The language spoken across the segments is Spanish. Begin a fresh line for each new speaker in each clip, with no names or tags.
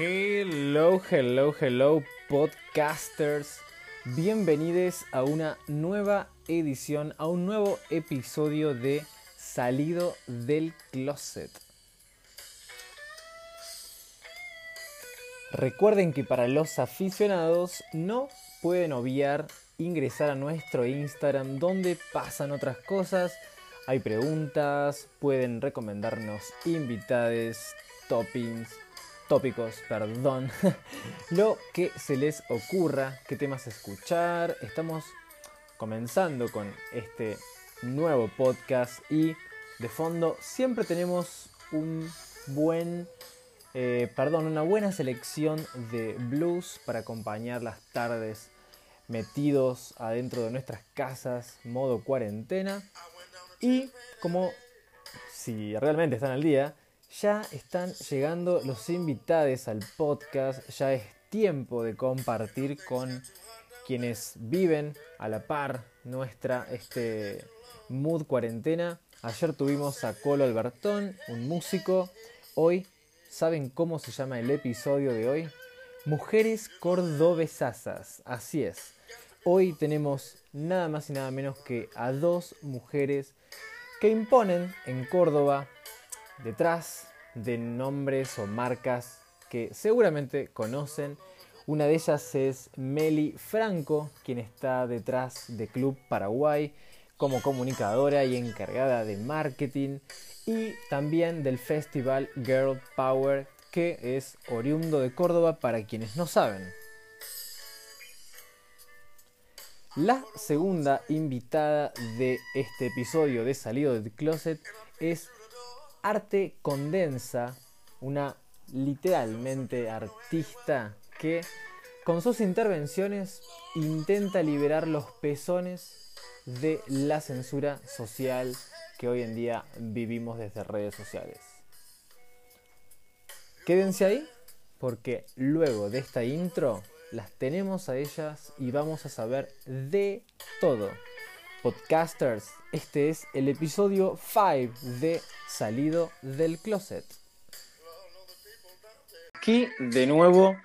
Hello, hello, hello, podcasters. Bienvenidos a una nueva edición, a un nuevo episodio de Salido del Closet. Recuerden que para los aficionados no pueden obviar ingresar a nuestro Instagram donde pasan otras cosas, hay preguntas, pueden recomendarnos invitades, toppings, tópicos, perdón, lo que se les ocurra, qué temas escuchar. Estamos comenzando con este nuevo podcast y de fondo siempre tenemos un buen, eh, perdón, una buena selección de blues para acompañar las tardes metidos adentro de nuestras casas, modo cuarentena. Y como si realmente están al día, ya están llegando los invitados al podcast, ya es tiempo de compartir con quienes viven a la par nuestra este mood cuarentena. Ayer tuvimos a Colo Albertón, un músico. Hoy, ¿saben cómo se llama el episodio de hoy? Mujeres cordobesasas. Así es. Hoy tenemos nada más y nada menos que a dos mujeres que imponen en Córdoba detrás de nombres o marcas que seguramente conocen. Una de ellas es Meli Franco, quien está detrás de Club Paraguay como comunicadora y encargada de marketing y también del festival Girl Power que es oriundo de Córdoba para quienes no saben. La segunda invitada de este episodio de Salido del Closet es Arte Condensa, una literalmente artista que con sus intervenciones intenta liberar los pezones de la censura social que hoy en día vivimos desde redes sociales. Quédense ahí porque luego de esta intro las tenemos a ellas y vamos a saber de todo. Podcasters, este es el episodio 5 de Salido del Closet. Aquí de nuevo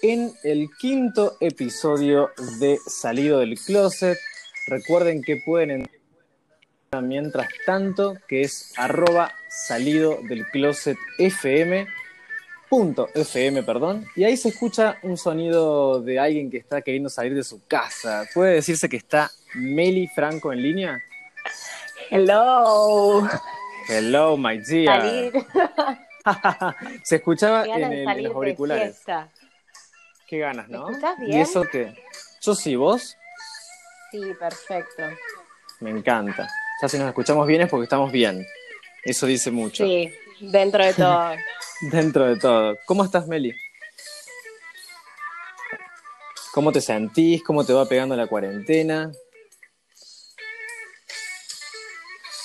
en el quinto episodio de Salido del Closet. Recuerden que pueden entrar mientras tanto, que es arroba salido del closet FM punto .fm, perdón, y ahí se escucha un sonido de alguien que está queriendo salir de su casa. ¿Puede decirse que está Meli Franco en línea?
Hello.
Hello, my dear. se escuchaba en, el, los auriculares. Qué ganas, ¿no?
¿Me escuchás bien?
¿Y eso qué? Yo sí, ¿vos?
Sí, perfecto.
Me encanta. Ya si nos escuchamos bien es porque estamos bien. Eso dice mucho.
Sí, dentro de todo.
Dentro de todo. ¿Cómo estás, Meli? ¿Cómo te sentís? ¿Cómo te va pegando la cuarentena?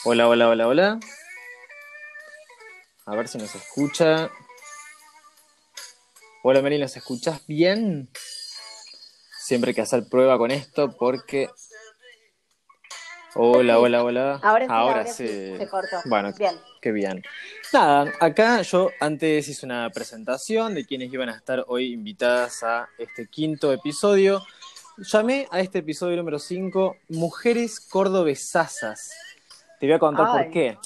Hola, hola, hola, hola. A ver si nos escucha. Hola, Meli, ¿nos escuchas bien? Siempre hay que hacer prueba con esto porque Hola, hola, hola.
Ahora sí, ahora sí. Se cortó.
Bueno,
bien.
qué bien. Nada, acá yo antes hice una presentación de quienes iban a estar hoy invitadas a este quinto episodio. Llamé a este episodio número 5 Mujeres Cordobesasas. Te voy a contar por qué.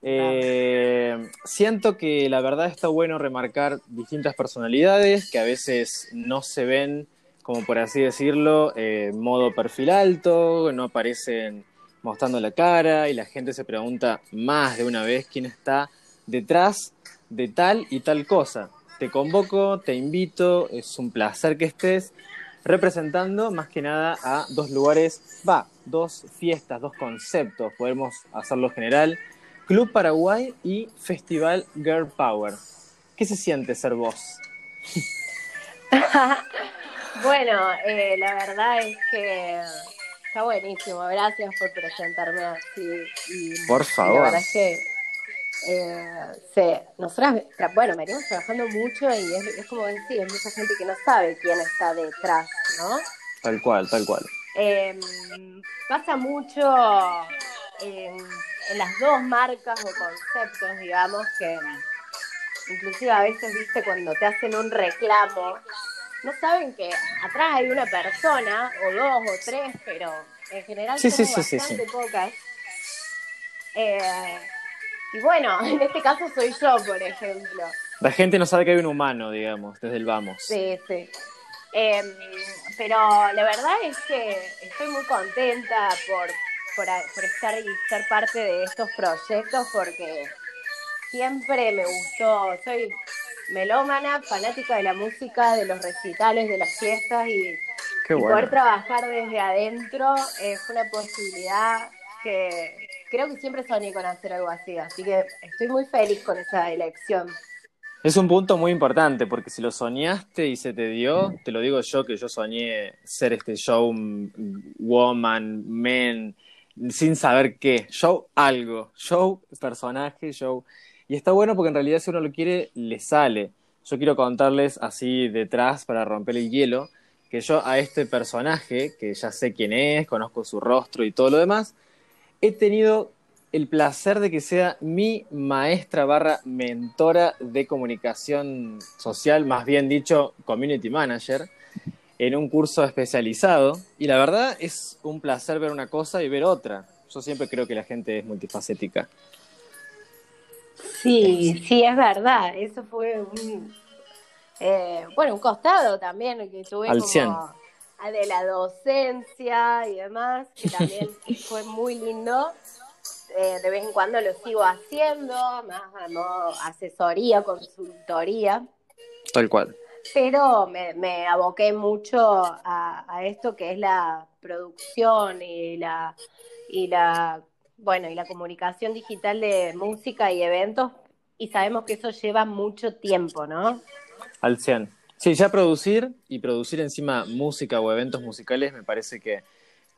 Eh, siento que la verdad está bueno remarcar distintas personalidades que a veces no se ven, como por así decirlo, eh, modo perfil alto, no aparecen mostrando la cara y la gente se pregunta más de una vez quién está detrás de tal y tal cosa. Te convoco, te invito, es un placer que estés representando más que nada a dos lugares, va, dos fiestas, dos conceptos, podemos hacerlo general, Club Paraguay y Festival Girl Power. ¿Qué se siente ser vos?
bueno, eh, la verdad es que Está buenísimo, gracias por presentarme así. Y,
por favor. la
verdad es que eh, nosotras, bueno, venimos trabajando mucho y es, como decir, hay mucha gente que no sabe quién está detrás, ¿no?
Tal cual, tal cual.
Em, pasa mucho en, las dos marcas o conceptos, digamos, que inclusive a veces, viste, cuando te hacen un reclamo, no saben que atrás hay una persona, o dos, o tres, pero en general
Sí,
son
sí, sí, sí,
bastante pocas. Eh, y bueno, en este caso soy yo, por ejemplo.
La gente no sabe que hay un humano, digamos, desde el vamos.
Sí, sí. Eh, pero la verdad es que estoy muy contenta por, por, a- por estar y ser parte de estos proyectos porque siempre me gustó, soy melómana, fanática de la música, de los recitales, de las fiestas y,
Qué
y
bueno.
poder trabajar desde adentro es una posibilidad que creo que siempre soñé con hacer algo así, así que estoy muy feliz con esa elección.
Es un punto muy importante porque si lo soñaste y se te dio, te lo digo yo que yo soñé ser este show woman, men, sin saber qué, show algo, show personaje, show. Y está bueno porque en realidad si uno lo quiere, le sale. Yo quiero contarles así detrás para romper el hielo, que yo a este personaje, que ya sé quién es, conozco su rostro y todo lo demás, he tenido el placer de que sea mi maestra barra mentora de comunicación social, más bien dicho, community manager, en un curso especializado. Y la verdad es un placer ver una cosa y ver otra. Yo siempre creo que la gente es multifacética.
Sí, sí, es verdad. Eso fue un, eh, bueno, un costado también que tuve
Al
como
100.
a de la docencia y demás, que también fue muy lindo. Eh, de vez en cuando lo sigo haciendo, más a modo asesoría, consultoría,
Tal cual.
pero me, me aboqué mucho a, a esto que es la producción y la, y la bueno, y la comunicación digital de música y eventos, y sabemos que eso lleva mucho tiempo, ¿no?
Al 100. Sí, ya producir y producir encima música o eventos musicales me parece que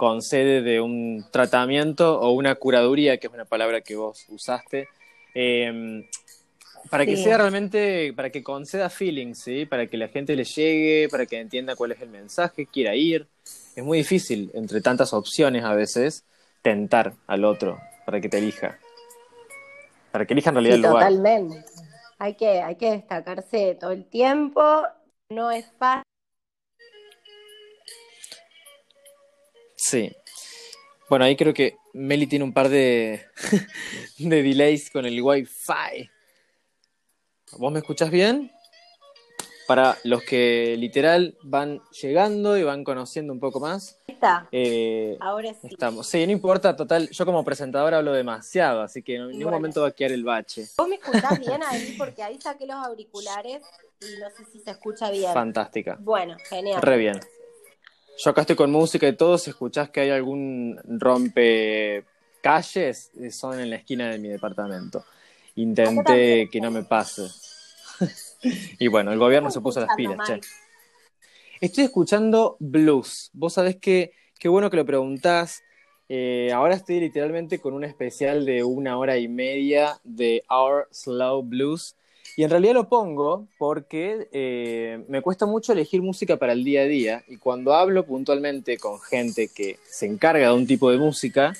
concede de un tratamiento o una curaduría, que es una palabra que vos usaste, eh, para que
Sí.
sea realmente, para que conceda feeling, ¿sí? Para que la gente le llegue, para que entienda cuál es el mensaje, quiera ir. Es muy difícil, entre tantas opciones a veces, tentar al otro para que te elija. Para que elija en realidad
Sí,
el lugar.
totalmente. Hay que, hay que destacarse todo el tiempo, no es fácil.
Sí. Bueno, ahí creo que Meli tiene un par de, de delays con el Wi-Fi. ¿Vos me escuchás bien? Para los que literal van llegando y van conociendo un poco más,
Está,
eh,
ahora sí.
estamos. Sí, no importa, total, yo como presentador hablo demasiado, así que en ningún
Bueno.
momento va a quedar el bache.
¿Vos me escuchás bien ahí? Porque ahí saqué los auriculares y no sé si se escucha bien.
Fantástica.
Bueno, genial.
Re bien. Yo acá estoy con música y todo, si escuchás que hay algún rompe calles, eh, son en la esquina de mi departamento. Intenté que no me pase. y bueno, el gobierno se puso las pilas, che. Estoy escuchando blues. Vos sabés que qué bueno que lo preguntás. Eh, ahora estoy literalmente con un especial de una hora y media de Our Slow Blues. Y en realidad lo pongo porque eh, me cuesta mucho elegir música para el día a día. Y cuando hablo puntualmente con gente que se encarga de un tipo de música,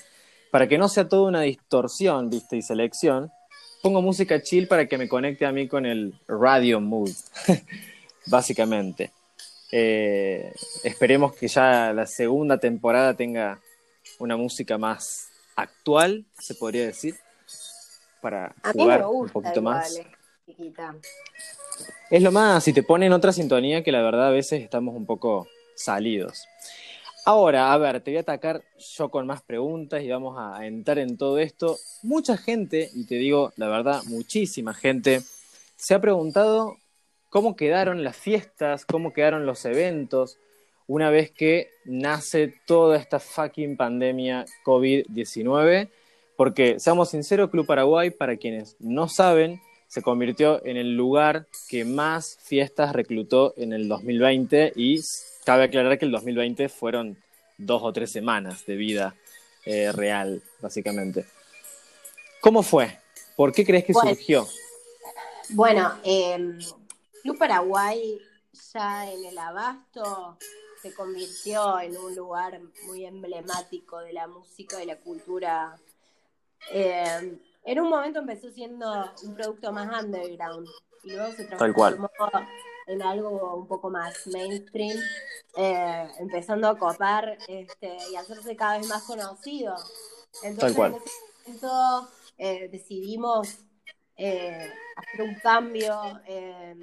para que no sea toda una distorsión, viste, y selección, pongo música chill para que me conecte a mí con el radio mood, básicamente. Eh, esperemos que ya la segunda temporada tenga una música más actual, se podría decir, para
A mí
jugar un poquito
igual,
más. Es lo más, si te ponen otra sintonía que la verdad a veces estamos un poco salidos. Ahora, a ver, te voy a atacar yo con más preguntas y vamos a entrar en todo esto. Mucha gente, y te digo la verdad, muchísima gente, se ha preguntado cómo quedaron las fiestas, cómo quedaron los eventos, una vez que nace toda esta fucking pandemia COVID-19. Porque, seamos sinceros, Club Paraguay, para quienes no saben, se convirtió en el lugar que más fiestas reclutó en el 2020 y cabe aclarar que el 2020 fueron dos o tres semanas de vida eh, real, básicamente. ¿Cómo fue? ¿Por qué crees que
Bueno.
surgió?
Bueno, eh, Club Paraguay ya en el abasto se convirtió en un lugar muy emblemático de la música y la cultura eh, en un momento empezó siendo un producto más underground y luego se
Tal cual.
transformó en algo un poco más mainstream, eh, empezando a copar este, y hacerse cada vez más conocido. Entonces,
Tal cual.
en ese momento eh, decidimos eh, hacer un cambio eh,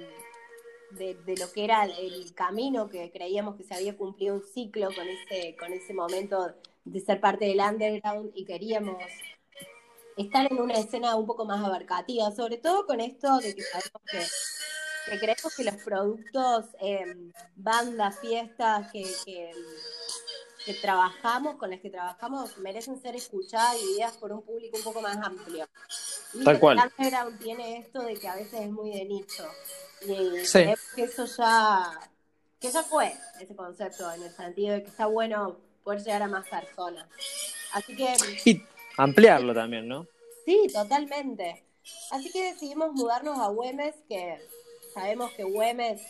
de, de lo que era el camino que creíamos que se había cumplido un ciclo con ese, con ese momento de ser parte del underground y queríamos estar en una escena un poco más abarcativa, sobre todo con esto de que sabemos que, que creemos que los productos, eh, bandas, fiestas que, que, que trabajamos, con las que trabajamos, merecen ser escuchadas y vividas por un público un poco más amplio. Y
Tal cual.
Underground tiene esto de que a veces es muy de nicho. Y
Sí.
creemos que eso ya, que ya fue ese concepto, en el sentido de que está bueno poder llegar a más personas. Así que
Y ampliarlo también, ¿no?
Sí, totalmente. Así que decidimos mudarnos a Güemes, que sabemos que Güemes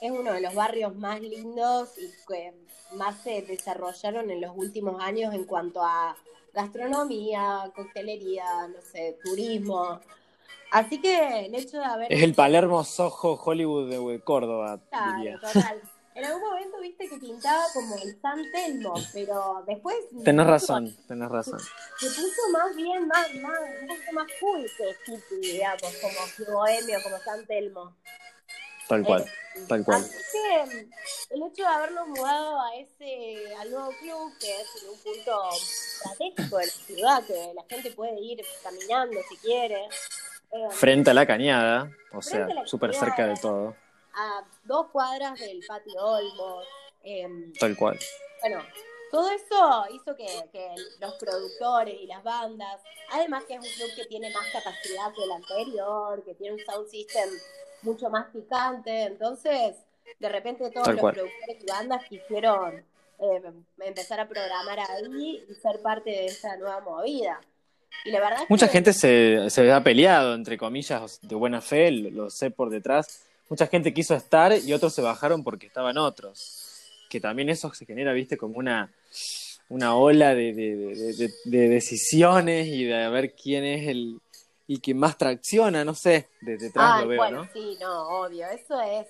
es uno de los barrios más lindos y que más se desarrollaron en los últimos años en cuanto a gastronomía, coctelería, no sé, turismo. Así que el hecho de haber...
Es el Palermo Soho Hollywood de Córdoba,
Claro,
diría.
total. En algún momento viste que pintaba como el San Telmo, pero después...
Tenés razón, tenés razón.
se puso más bien, más, más, un poquito más cool que hippie, digamos, como bohemio, como San Telmo.
Tal cual,
Eh,
tal cual.
Así que el hecho de habernos mudado a ese, al nuevo club, que es en un punto estratégico de la ciudad, que la gente puede ir caminando si quiere, eh,
Frente a la cañada, o sea, súper cerca de todo.
A dos cuadras del patio Olmos, em,
Tal cual.
Bueno, todo eso hizo que, que los productores y las bandas, además que es un club que tiene más capacidad que el anterior, que tiene un sound system mucho más picante, entonces de repente todos
Tal
los
cual.
productores y bandas quisieron eh, empezar a programar ahí y ser parte de esa nueva movida. Y la verdad
Mucha
que-
gente se, se ha peleado, entre comillas, de buena fe, lo, lo sé por detrás. Mucha gente quiso estar y otros se bajaron porque estaban otros. Que también eso se genera, viste, como una, una ola de, de- de- de- de decisiones y de a ver quién es el, y que más tracciona, no sé, de detrás
Ay,
lo veo,
bueno,
¿no?
sí, no, obvio, eso es,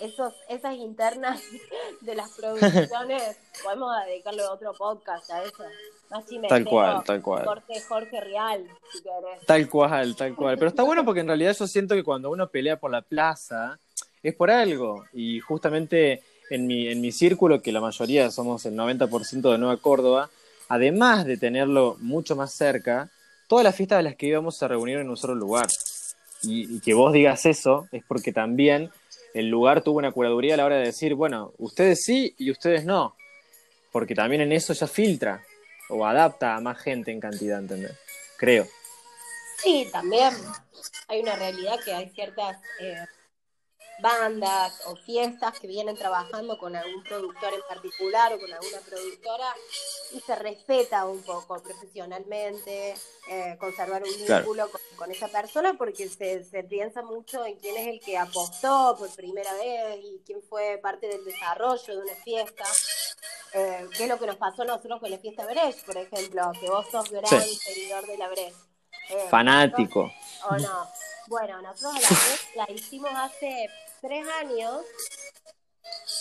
esos, esas internas de las producciones, podemos dedicarle otro podcast a eso, más
Tal cual, tal cual.
Corte Jorge Real, si querés.
Tal cual, tal cual. Pero está bueno porque en realidad yo siento que cuando uno pelea por la plaza es por algo. Y justamente en mi, en mi círculo, que la mayoría somos el 90% de Nueva Córdoba, además de tenerlo mucho más cerca, todas las fiestas de las que íbamos se reunieron en un solo lugar. Y, y que vos digas eso es porque también el lugar tuvo una curaduría a la hora de decir, bueno, ustedes sí y ustedes no. Porque también en eso ya filtra o adapta a más gente en cantidad, ¿entendés? Creo.
Sí, también hay una realidad que hay ciertas eh, bandas o fiestas que vienen trabajando con algún productor en particular o con alguna productora y se respeta un poco profesionalmente, eh, conservar un
Claro.
vínculo con, con esa persona porque se, se piensa mucho en quién es el que apostó por primera vez y quién fue parte del desarrollo de una fiesta. Eh, ¿Qué es lo que nos pasó a nosotros con la fiesta Brecht, por ejemplo? Que vos sos gran
Sí.
seguidor de la Brecht. Eh,
Fanático.
¿O no? Bueno, nosotros la la hicimos hace tres años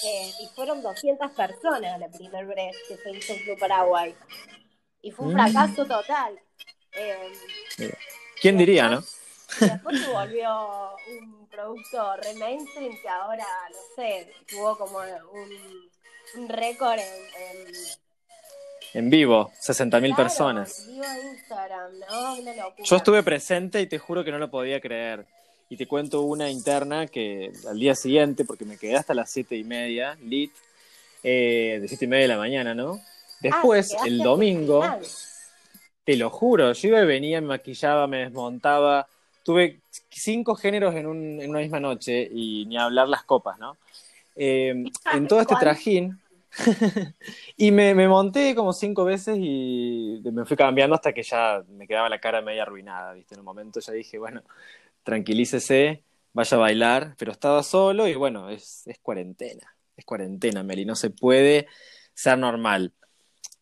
eh, y fueron 200 personas la primer Brecht que se hizo en Club Paraguay. Y fue un
Mm.
fracaso total. Eh,
¿Quién diría, no?
después se volvió un producto re mainstream que ahora, no sé, tuvo como un, un récord en, en
En vivo, 60.000
claro,
personas.
vivo Instagram, ¿no? Una locura.
Yo estuve presente y te juro que no lo podía creer. Y te cuento una interna que al día siguiente, porque me quedé hasta las siete y media, lit, eh, de siete y media de la mañana, ¿no? Después,
Ah,
el domingo, te lo juro, yo iba y venía, me maquillaba, me desmontaba. Tuve cinco géneros en, un- en una misma noche y ni hablar las copas, ¿no? Eh, en todo este trajín. y me, me monté como cinco veces y me fui cambiando hasta que ya me quedaba la cara media arruinada, ¿viste? En un momento ya dije, bueno, tranquilícese, vaya a bailar, pero estaba solo y bueno, es, es cuarentena, es cuarentena, Meli, no se puede ser normal.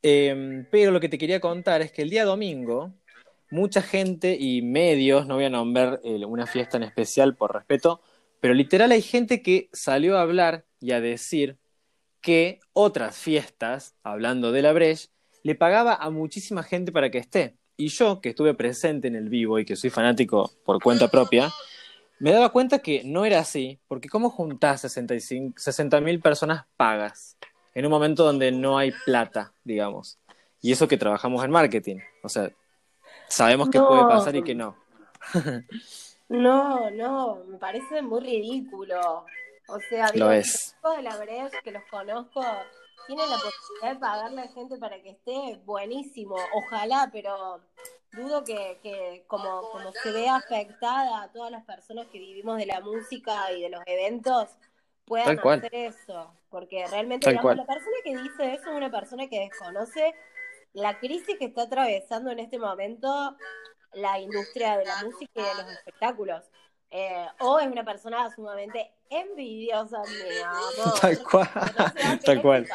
Eh, pero lo que te quería contar es que el día domingo mucha gente y medios, no voy a nombrar eh, una fiesta en especial por respeto, pero literal hay gente que salió a hablar y a decir que otras fiestas, hablando de la Breche, le pagaba a muchísima gente para que esté. Y yo, que estuve presente en el vivo y que soy fanático por cuenta propia, me daba cuenta que no era así, porque ¿cómo juntás 60 mil personas pagas en un momento donde no hay plata, digamos? Y eso que trabajamos en marketing. O sea, sabemos que puede pasar y que no.
no, no, me parece muy ridículo. O sea,
digo, Lo es.
de la Breche que los conozco tienen la posibilidad de pagarle a gente para que esté buenísimo. Ojalá, pero dudo que, que como, como se ve afectada a todas las personas que vivimos de la música y de los eventos, puedan hacer eso. Porque realmente la persona que dice eso es una persona que desconoce la crisis que está atravesando en este momento la industria de la música y de los espectáculos. Eh, o es una persona sumamente envidiosa, mi amor.
Tal cual. Tal cual.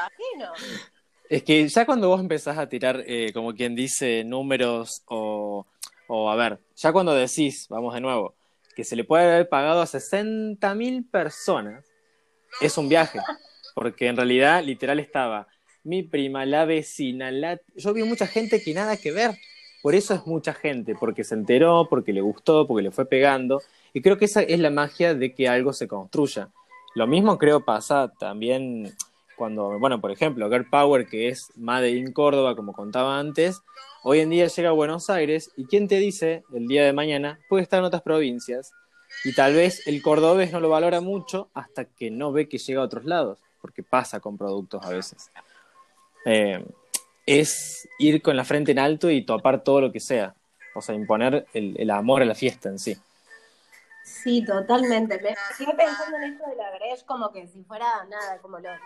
Es que ya cuando vos empezás a tirar, eh, como quien dice, números o, o, a ver, ya cuando decís, vamos de nuevo, que se le puede haber pagado a 60 mil personas, es un viaje. Porque en realidad, literal, estaba mi prima, la vecina, la... yo vi mucha gente que nada que ver. Por eso es mucha gente, porque se enteró, porque le gustó, porque le fue pegando. Y creo que esa es la magia de que algo se construya. Lo mismo creo pasa también cuando, bueno, por ejemplo, Girl Power, que es Made in Córdoba, como contaba antes, hoy en día llega a Buenos Aires y quién te dice, el día de mañana, puede estar en otras provincias y tal vez el cordobés no lo valora mucho hasta que no ve que llega a otros lados, porque pasa con productos a veces. Eh, es ir con la frente en alto y topar todo lo que sea, o sea, imponer el, el amor a la fiesta en sí.
Sí, totalmente. Me sigo pensando en esto de la Gresh como que si fuera nada, como los,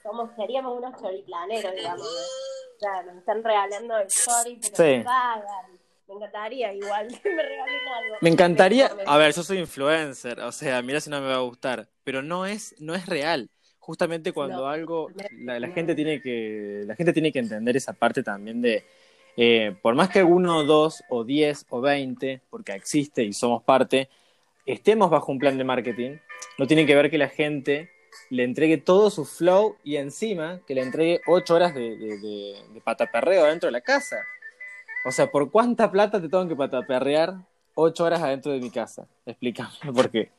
somos, seríamos unos choriplaneros, digamos. O sea, nos están regalando el chori, pero sí. pagan. Me encantaría igual que me regalen algo.
Me encantaría, a ver, yo soy influencer, o sea, mira si no me va a gustar, pero no es, no es real. Justamente cuando algo, la, gente tiene que, la gente tiene que entender esa parte también de, eh, por más que uno, dos, o diez, o veinte, porque existe y somos parte, estemos bajo un plan de marketing, no tiene que ver que la gente le entregue todo su flow y encima que le entregue ocho horas de, de, pataperreo adentro de la casa. O sea, ¿por cuánta plata te tengo que pataperrear ocho horas adentro de mi casa? Explícame, porque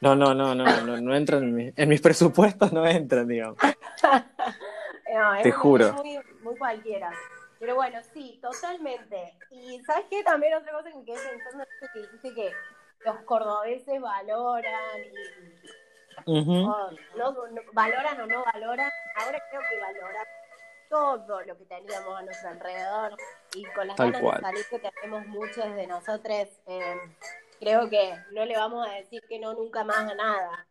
no, no, no, no, no, no entran en, mis presupuestos, no entran, digamos. te juro.
Muy, muy cualquiera. Pero bueno, sí, totalmente. Y ¿sabes qué? También otra cosa que quedé pensando es que dijiste que los cordobeses valoran y no, valoran o no valoran. Ahora creo que valoran todo lo que teníamos a nuestro alrededor y con las ganas de salir que tenemos muchos de nosotros, eh, creo que no le vamos a decir que no nunca más a nada.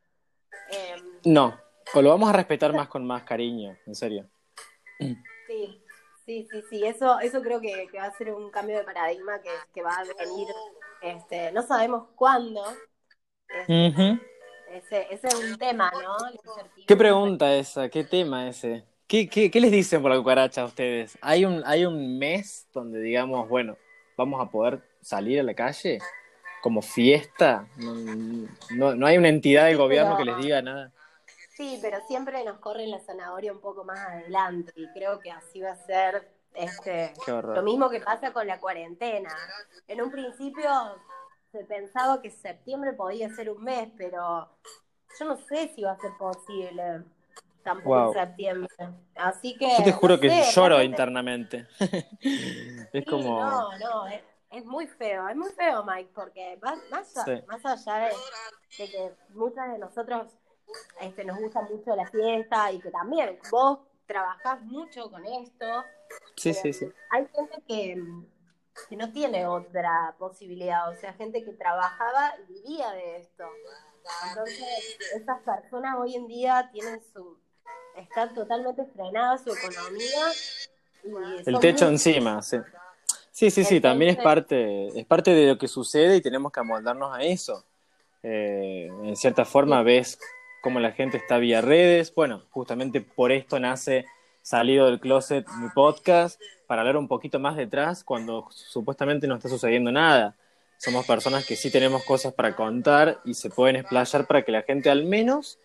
Eh, no, o lo vamos a respetar más con más cariño, en serio.
Sí, sí, sí, sí, eso, eso creo que, va a ser un cambio de paradigma que, que va a venir este, no sabemos cuándo. ese, es un tema, ¿no?
¿Qué pregunta esa? ¿Qué tema ese? ¿Qué, qué, qué les dicen por la cucaracha a ustedes? ¿Hay un, ¿Hay un mes donde digamos, bueno, vamos a poder salir a la calle? como fiesta, no, no, hay una entidad del gobierno que les diga nada.
Sí, pero siempre nos corre la zanahoria un poco más adelante y creo que así va a ser este, lo mismo que pasa con la cuarentena. En un principio se pensaba que septiembre podía ser un mes, pero yo no sé si va a ser posible tampoco en septiembre. Así que.
Yo te juro que lloro internamente. es como.
No, no, es, muy feo, es muy feo, Mike, porque más, más, allá de, que muchas de nosotros este, nos gusta mucho la fiesta y que también vos trabajás mucho con esto,
Sí, sí, sí.
Hay gente que, que no tiene otra posibilidad, o sea, gente que trabajaba y vivía de esto. Entonces, esas personas hoy en día tienen su, están totalmente frenadas su economía.
El techo encima, sí. Sí, sí, sí, también es parte, es parte de lo que sucede y tenemos que amoldarnos a eso. Eh, en cierta forma ves cómo la gente está vía redes. Bueno, justamente por esto nace Salido del Closet, mi podcast, para hablar un poquito más detrás cuando supuestamente no está sucediendo nada. Somos personas que sí tenemos cosas para contar y se pueden explayar para que la gente al menos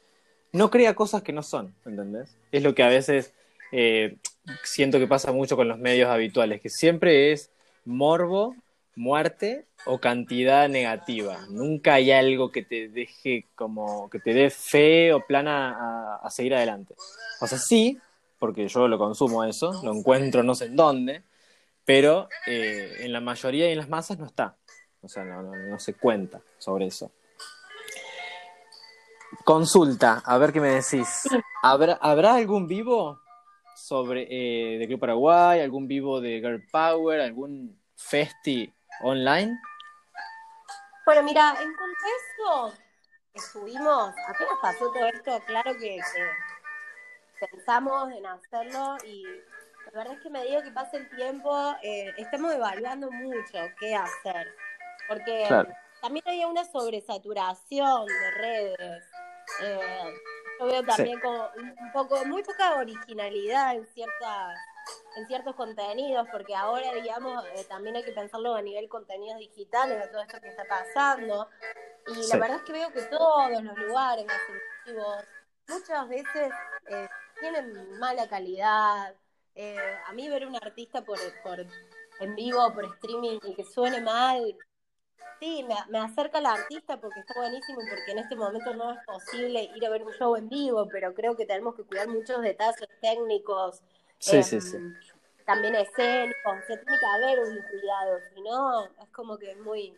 no crea cosas que no son, ¿entendés? Es lo que a veces eh, siento que pasa mucho con los medios habituales, que siempre es morbo, muerte o cantidad negativa. Nunca hay algo que te deje como, que te dé fe o plana a, seguir adelante. O sea, sí, porque yo lo consumo eso, lo encuentro no sé en dónde, pero eh, en la mayoría y en las masas no está. O sea, no, no se cuenta sobre eso. Consulta, a ver qué me decís. ¿Habrá, ¿habrá algún vivo sobre eh, de Club Paraguay, algún vivo de Girl Power, algún festi online?
Bueno, mira, en contexto estuvimos, apenas pasó todo esto, claro que, pensamos en hacerlo y la verdad es que me digo que pasa el tiempo, eh, estamos evaluando mucho qué hacer, porque también había una sobresaturación de redes. Eh, yo veo también como un poco, muy poca originalidad en ciertas en ciertos contenidos, porque ahora, digamos, eh, también hay que pensarlo a nivel contenidos digitales, de todo esto que está pasando. Y la verdad es que veo que todos los lugares más muchas veces eh, tienen mala calidad. a mí ver un artista por, por en vivo, por streaming, y que suene mal, Sí, me, acerca la artista porque está buenísimo y porque en este momento no es posible ir a ver un show en vivo, pero creo que tenemos que cuidar muchos detalles técnicos.
Sí, sí, sí.
Em, también escénicos, se tiene que haber un cuidado, si no, es como que es muy...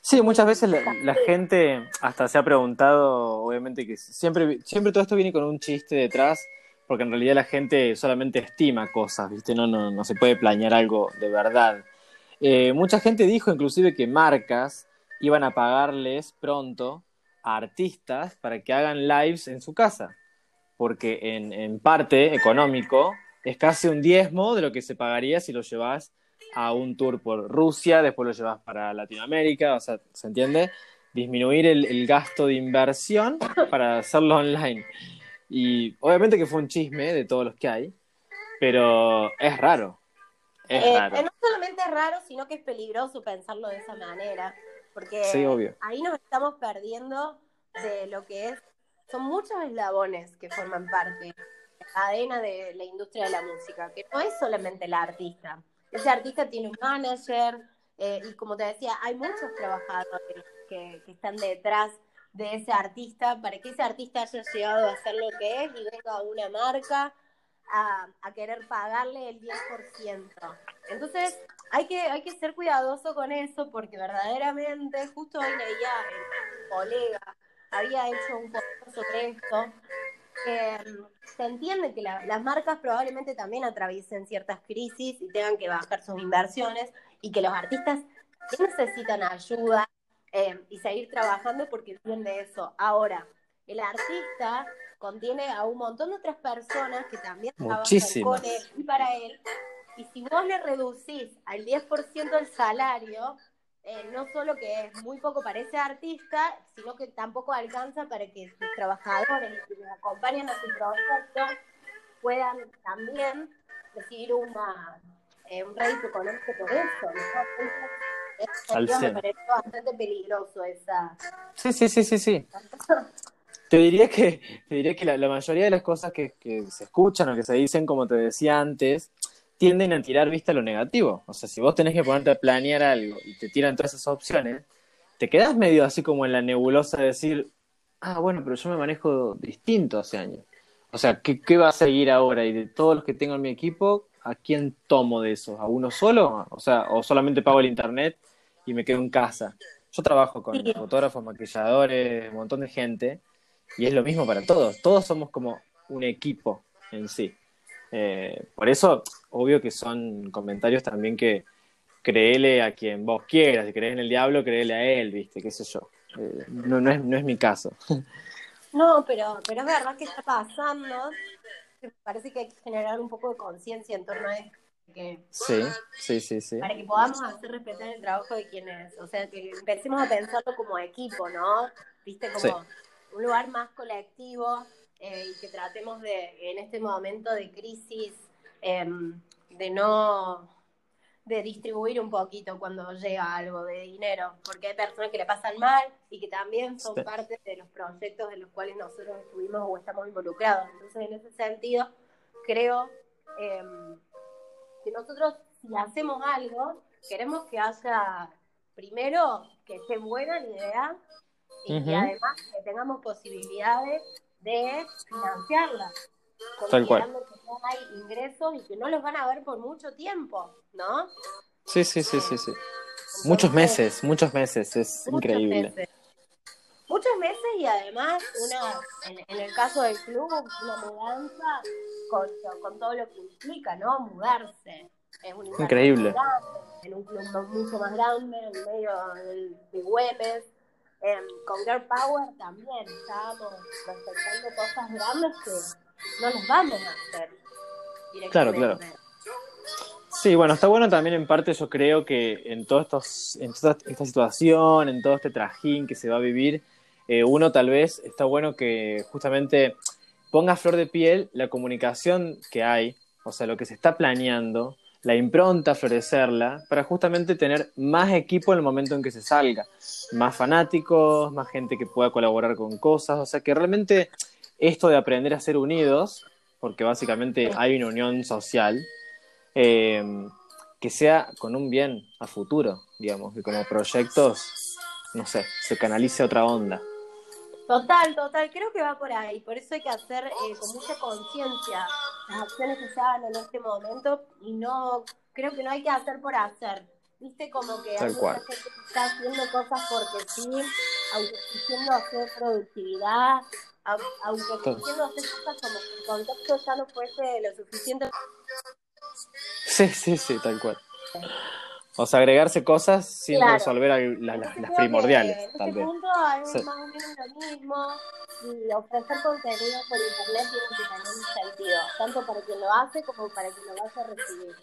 Sí, muchas veces la, gente hasta se ha preguntado, obviamente que siempre, siempre todo esto viene con un chiste detrás, porque en realidad la gente solamente estima cosas, ¿viste? No, no, no se puede planear algo de verdad. Eh, mucha gente dijo inclusive que marcas iban a pagarles pronto a artistas para que hagan lives en su casa, porque en, parte económico es casi un diezmo de lo que se pagaría si lo llevas a un tour por Rusia, después lo llevas para Latinoamérica, o sea, ¿se entiende? Disminuir el, el gasto de inversión para hacerlo online. Y obviamente que fue un chisme de todos los que hay, pero es raro,
eh, no solamente es raro, sino que es peligroso pensarlo de esa manera, porque ahí nos estamos perdiendo de lo que es, son muchos eslabones que forman parte de la cadena de la industria de la música, que no es solamente el artista. Ese artista tiene un manager eh, y como te decía, hay muchos trabajadores que, que están detrás de ese artista para que ese artista haya llegado a ser lo que es y venga una marca a, querer pagarle el 10%. Entonces, hay que, hay que ser cuidadoso con eso porque verdaderamente, justo hoy leía el colega, había hecho un poco sobre esto, mm, se entiende que las marcas probablemente también atraviesen ciertas crisis y tengan que bajar sus inversiones y que los artistas necesitan ayuda eh, y seguir trabajando porque viven de eso. Ahora, el artista contiene a un montón de otras personas que también trabajan con él y para él. Y si vos le reducís al 10% el salario, eh, no solo que es muy poco para ese artista, sino que tampoco alcanza para que sus trabajadores que les acompañan a su proyecto puedan también recibir una, eh, un rédito económico por eso. ¿no? Me pareció bastante peligroso esa.
Sí, sí, sí, sí, sí. Te diría que, te diría que la, mayoría de las cosas que, se escuchan o que se dicen, como te decía antes, tienden a tirar vista a lo negativo. O sea, si vos tenés que ponerte a planear algo y te tiran todas esas opciones, te quedás medio así como en la nebulosa de decir, ah, bueno, pero yo me manejo distinto hace años. O sea, ¿qué, ¿qué va a seguir ahora? Y de todos los que tengo en mi equipo, ¿a quién tomo de esos? ¿A uno solo? O sea, o solamente pago el internet y me quedo en casa. Yo trabajo con fotógrafos, maquilladores, un montón de gente y es lo mismo para todos. Todos somos como un equipo en sí. Eh, por eso, obvio que son comentarios también que créele a quien vos quieras. Si crees en el diablo, créele a él, ¿viste? ¿Qué sé yo? Eh, no, no, es, no es mi caso.
No, pero, pero es verdad que está pasando. Me parece que hay que generar un poco de conciencia en torno a esto.
Sí, sí, sí, sí.
Para que podamos hacer respetar el trabajo de quienes, o sea, que empecemos a pensarlo como equipo, ¿no? Viste, como un lugar más colectivo eh, y que tratemos de, en este momento de crisis, em, de no de distribuir un poquito cuando llega algo de dinero, porque hay personas que le pasan mal y que también son parte de los proyectos en los cuales nosotros estuvimos o estamos involucrados. Entonces, en ese sentido, creo em, que nosotros, si hacemos algo, queremos que haya, primero, que esté buena la idea y que además que tengamos posibilidades de financiarla.
Tal cual.
que no hay ingresos y que no los van a ver por mucho tiempo, ¿no?
Sí, sí, sí, sí, sí. muchos meses, muchos meses, es increíble.
Muchos meses y además, una en, el caso del club, una mudanza con, con, todo lo que implica, ¿no? Mudarse. Es un
increíble.
en un club mucho más grande, en medio de Güemes. Em, con Girl Power también estábamos respetando cosas grandes que no los vamos a hacer.
Claro, claro. Sí, bueno, está bueno también en parte, yo creo que en, todos estos, en toda esta situación, en todo este trajín que se va a vivir, eh, uno tal vez está bueno que justamente ponga flor de piel la comunicación que hay, o sea, lo que se está planeando, la impronta, florecerla, para justamente tener más equipo en el momento en que se salga, más fanáticos, más gente que pueda colaborar con cosas, o sea, que realmente esto de aprender a ser unidos, porque básicamente hay una unión social, eh, que sea con un bien a futuro, digamos, que como proyectos, no sé, se canalice otra onda.
Total, total, creo que va por ahí, por eso hay que hacer eh, con mucha conciencia las acciones que se hagan en este momento y no, creo que no hay que hacer por hacer, viste como que hay mucha gente que está haciendo cosas porque sí, aunque diciendo hacer productividad, aunque diciendo hacer cosas como que el contexto ya no fuese lo suficiente.
Sí, sí, sí, tal cual. O sea, agregarse cosas sin resolver las primordiales.
En tal este punto es más o menos lo mismo. Y ofrecer contenido por internet tiene que tener un sentido, tanto para quien lo hace como para quien lo vaya a recibir.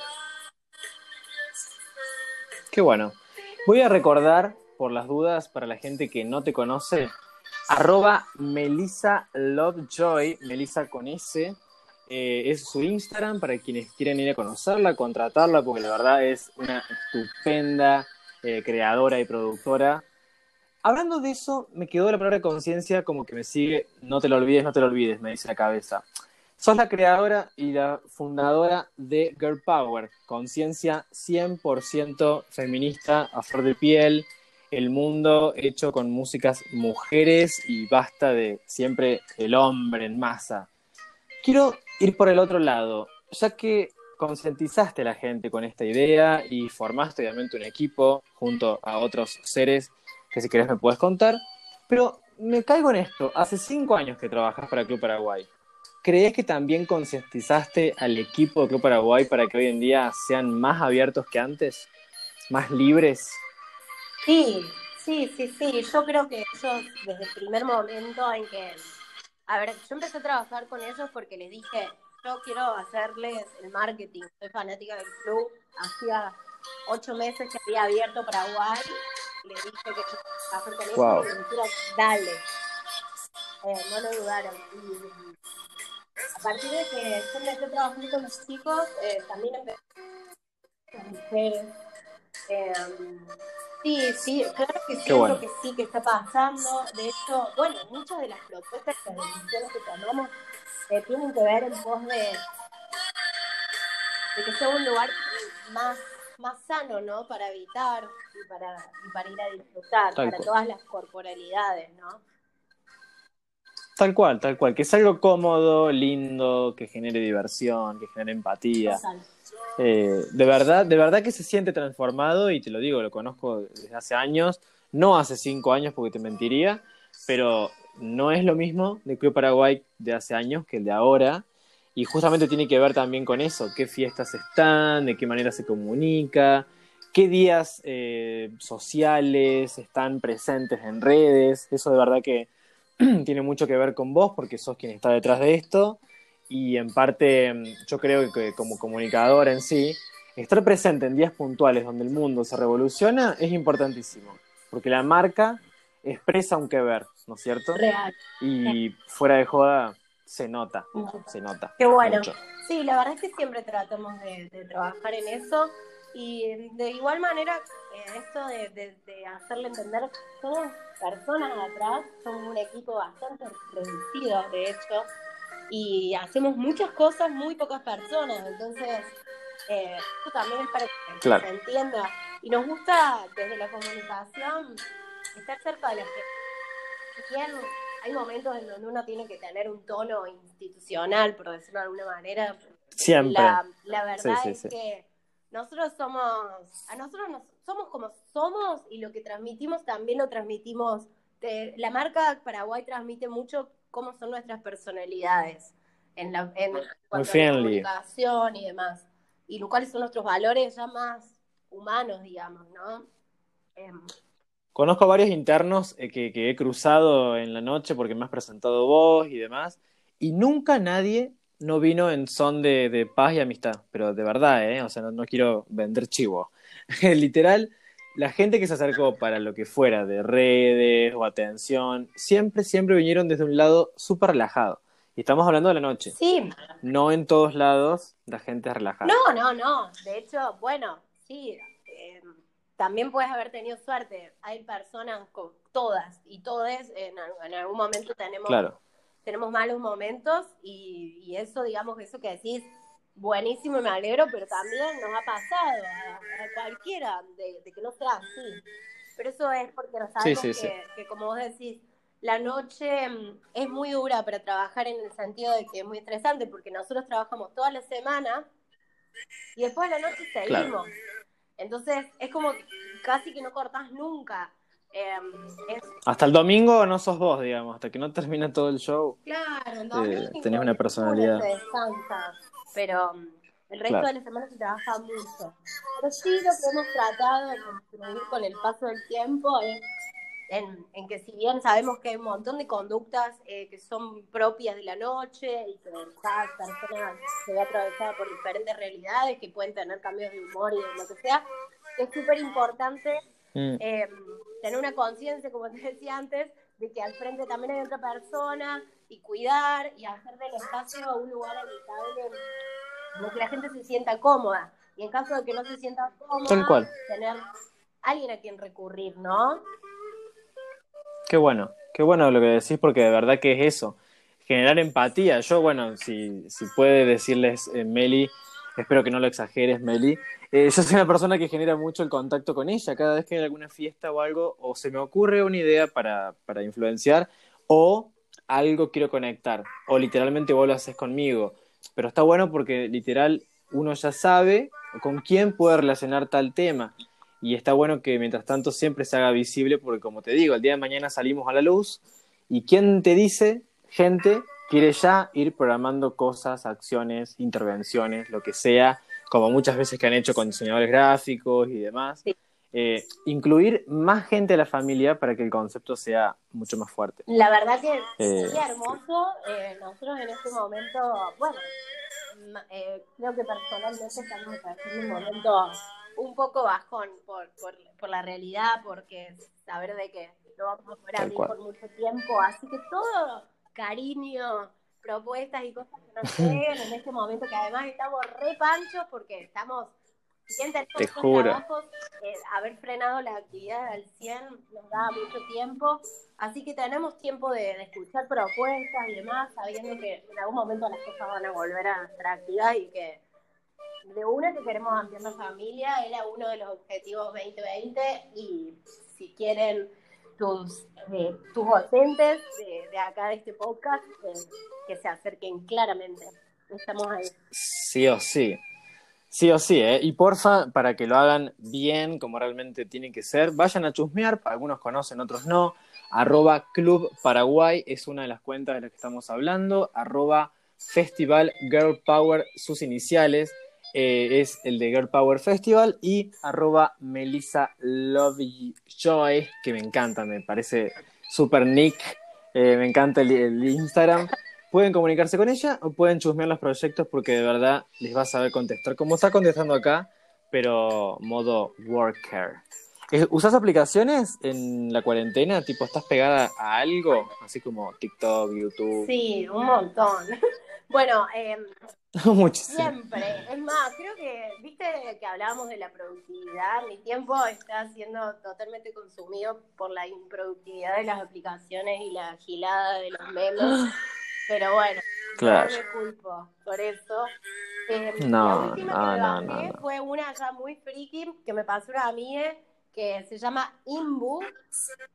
Qué bueno. Voy a recordar, por las dudas, para la gente que no te conoce, Arroba Melissa Lovejoy, Melissa con S. Eh, es su Instagram para quienes quieren ir a conocerla, contratarla, porque la verdad es una estupenda eh, creadora y productora. Hablando de eso, me quedó la palabra conciencia como que me sigue, no te lo olvides, no te lo olvides, me dice la cabeza. Sos la creadora y la fundadora de Girl Power, conciencia 100% feminista, a flor de piel, el mundo hecho con músicas mujeres y basta de siempre el hombre en masa. Quiero ir por el otro lado, ya que concientizaste a la gente con esta idea y formaste obviamente un equipo junto a otros seres que si querés me puedes contar, pero me caigo en esto, hace cinco años que trabajas para Club Paraguay. ¿Crees que también concientizaste al equipo de Club Paraguay para que hoy en día sean más abiertos que antes? ¿Más libres?
Sí, sí, sí, sí. Yo creo que ellos, desde el primer momento en que. A ver, yo empecé a trabajar con ellos porque les dije, yo quiero hacerles el marketing. Soy fanática del club. Hacía ocho meses que había abierto Paraguay. Les dije que yo trabajar con ellos y me dijeron, dale. Eh, no lo dudaron. a partir de que yo empecé a trabajar con los chicos, eh, también empecé con mujeres. Eh, Sí, sí, claro que sí, que sí que está pasando. De hecho, bueno, muchas de las propuestas y las decisiones que tomamos eh, tienen que ver en pos de, de que sea un lugar más, más sano, ¿no? Para evitar y para, y para ir a disfrutar, para todas las corporalidades, ¿no?
Tal cual, tal cual. Que es algo cómodo, lindo, que genere diversión, que genere empatía. Eh, de verdad, de verdad que se siente transformado y te lo digo, lo conozco desde hace años, no hace cinco años porque te mentiría, pero no es lo mismo de Club Paraguay de hace años que el de ahora. Y justamente tiene que ver también con eso, qué fiestas están, de qué manera se comunica, qué días eh, sociales están presentes en redes, eso de verdad que tiene mucho que ver con vos porque sos quien está detrás de esto y en parte yo creo que como comunicador en sí, estar presente en días puntuales donde el mundo se revoluciona es importantísimo, porque la marca expresa un que ver, ¿no es cierto?
Real.
Y fuera de joda, se nota, se nota.
Qué bueno. Sí, la verdad es que siempre tratamos de, trabajar en eso y de igual manera eh, esto de, hacerle entender, somos personas atrás, somos un equipo bastante reducido, de hecho, y hacemos muchas cosas muy pocas personas, entonces eh, esto también es para que se entienda. Y nos gusta desde la comunicación estar cerca de la gente. hay momentos en donde uno tiene que tener un tono institucional, por decirlo de alguna manera.
Siempre.
La, verdad es que nosotros somos, a nosotros nos, somos como somos y lo que transmitimos también lo transmitimos. la marca Paraguay transmite mucho cómo son nuestras personalidades en la, en cuanto a la comunicación y demás. Y cuáles son nuestros valores ya más humanos, digamos, ¿no? Em,
Conozco varios internos eh, que, he cruzado en la noche porque me has presentado vos y demás, y nunca nadie no vino en son de, paz y amistad, pero de verdad, ¿eh? O sea, no, quiero vender chivo. Literal, la gente que se acercó para lo que fuera de redes o atención, siempre, siempre vinieron desde un lado súper relajado. Y estamos hablando de la noche.
Sí.
No en todos lados la gente es relajada.
No, no, no. De hecho, bueno, sí. Em, también puedes haber tenido suerte. Hay personas, con, todas y todos en, en, algún momento tenemos, tenemos malos momentos y, eso, digamos, eso que decís, buenísimo y me alegro, pero también nos ha pasado a, cualquiera de, que no sea así. Pero eso es porque nos sabemos que, que, como vos decís, la noche mm, es muy dura para trabajar en el sentido de que es muy estresante porque nosotros trabajamos toda la semana y después de la noche seguimos. Entonces es como casi que no cortás nunca. Em,
hasta el domingo no sos vos, digamos, hasta que no termina todo el show.
Claro,
el domingo eh, tenés una personalidad.
Pero mm, el resto de la semana se trabaja mucho. Pero sí lo que hemos tratado de construir con el paso del tiempo es en, que si bien sabemos que hay un montón de conductas eh, que son propias de la noche y que cada persona se ve atravesada por diferentes realidades que pueden tener cambios de humor y de lo que sea, es súper importante mm. em, tener una conciencia, como te decía antes, de que al frente también hay otra persona y cuidar y hacer del espacio un lugar habitable donde que la gente se sienta cómoda. Y en caso de que no se sienta cómoda, tener alguien a quien recurrir, ¿no?
Qué bueno, qué bueno lo que decís porque de verdad que es eso, generar empatía. Yo, bueno, si, si puede decirles eh, Meli, espero que no lo exageres, Meli. Eh, yo soy una persona que genera mucho el contacto con ella. Cada vez que hay alguna fiesta o algo, o se me ocurre una idea para, para influenciar, o algo quiero conectar, o literalmente vos lo haces conmigo. Pero está bueno porque literal uno ya sabe con quién puede relacionar tal tema y está bueno que mientras tanto siempre se haga visible porque como te digo, el día de mañana salimos a la luz y quién te dice, gente, quiere ya ir programando cosas, acciones, intervenciones, lo que sea, como muchas veces que han hecho con diseñadores gráficos y demás. Eh, incluir más gente de la familia para que el concepto sea mucho más fuerte.
La verdad que eh, sería hermoso. Eh, nosotros en este momento, bueno, creo que personalmente estamos en un momento un poco bajón por, por, por, la realidad, porque saber de que no vamos a poder abrir por mucho tiempo. Así que todo cariño, propuestas y cosas que nos lleguen en este momento, que además estamos re panchos porque estamos
te juro.
Eh, haber frenado la actividad al 100 nos da mucho tiempo, así que tenemos tiempo de, de, escuchar propuestas y demás, sabiendo que en algún momento las cosas van a volver a nuestra actividad y que de una que queremos ampliar la familia, era uno de los objetivos 2020 y si quieren tus, eh, tus docentes de, acá de este podcast, que se acerquen claramente. Estamos ahí.
Sí o sí. Sí o sí, ¿eh? Y porfa, para que lo hagan bien, como realmente tiene que ser, vayan a chusmear, algunos conocen, otros no. Arroba Club Paraguay es una de las cuentas de las que estamos hablando. Arroba Festival Girl Power, sus iniciales. Eh, es el de Girl Power Festival y arroba Melissa Lovejoy, que me encanta, me parece super nick, eh, me encanta el, Instagram. Pueden comunicarse con ella o pueden chusmear los proyectos porque de verdad les va a saber contestar, como está contestando acá, pero modo worker. Eh, ¿Usas aplicaciones en la cuarentena? Tipo, ¿estás pegada a algo? Así como TikTok, YouTube.
Sí, un montón. Bueno, eh,
Muchísimo.
siempre. Es más, creo que, viste que hablábamos de la productividad. Mi tiempo está siendo totalmente consumido por la improductividad de las aplicaciones y la gilada de los memes. Pero bueno,
Claro.
no me culpo por eso. Eh,
No,
la última
no, no, no, no.
fue una ya muy friki que me pasó una amiga que se llama Imbu,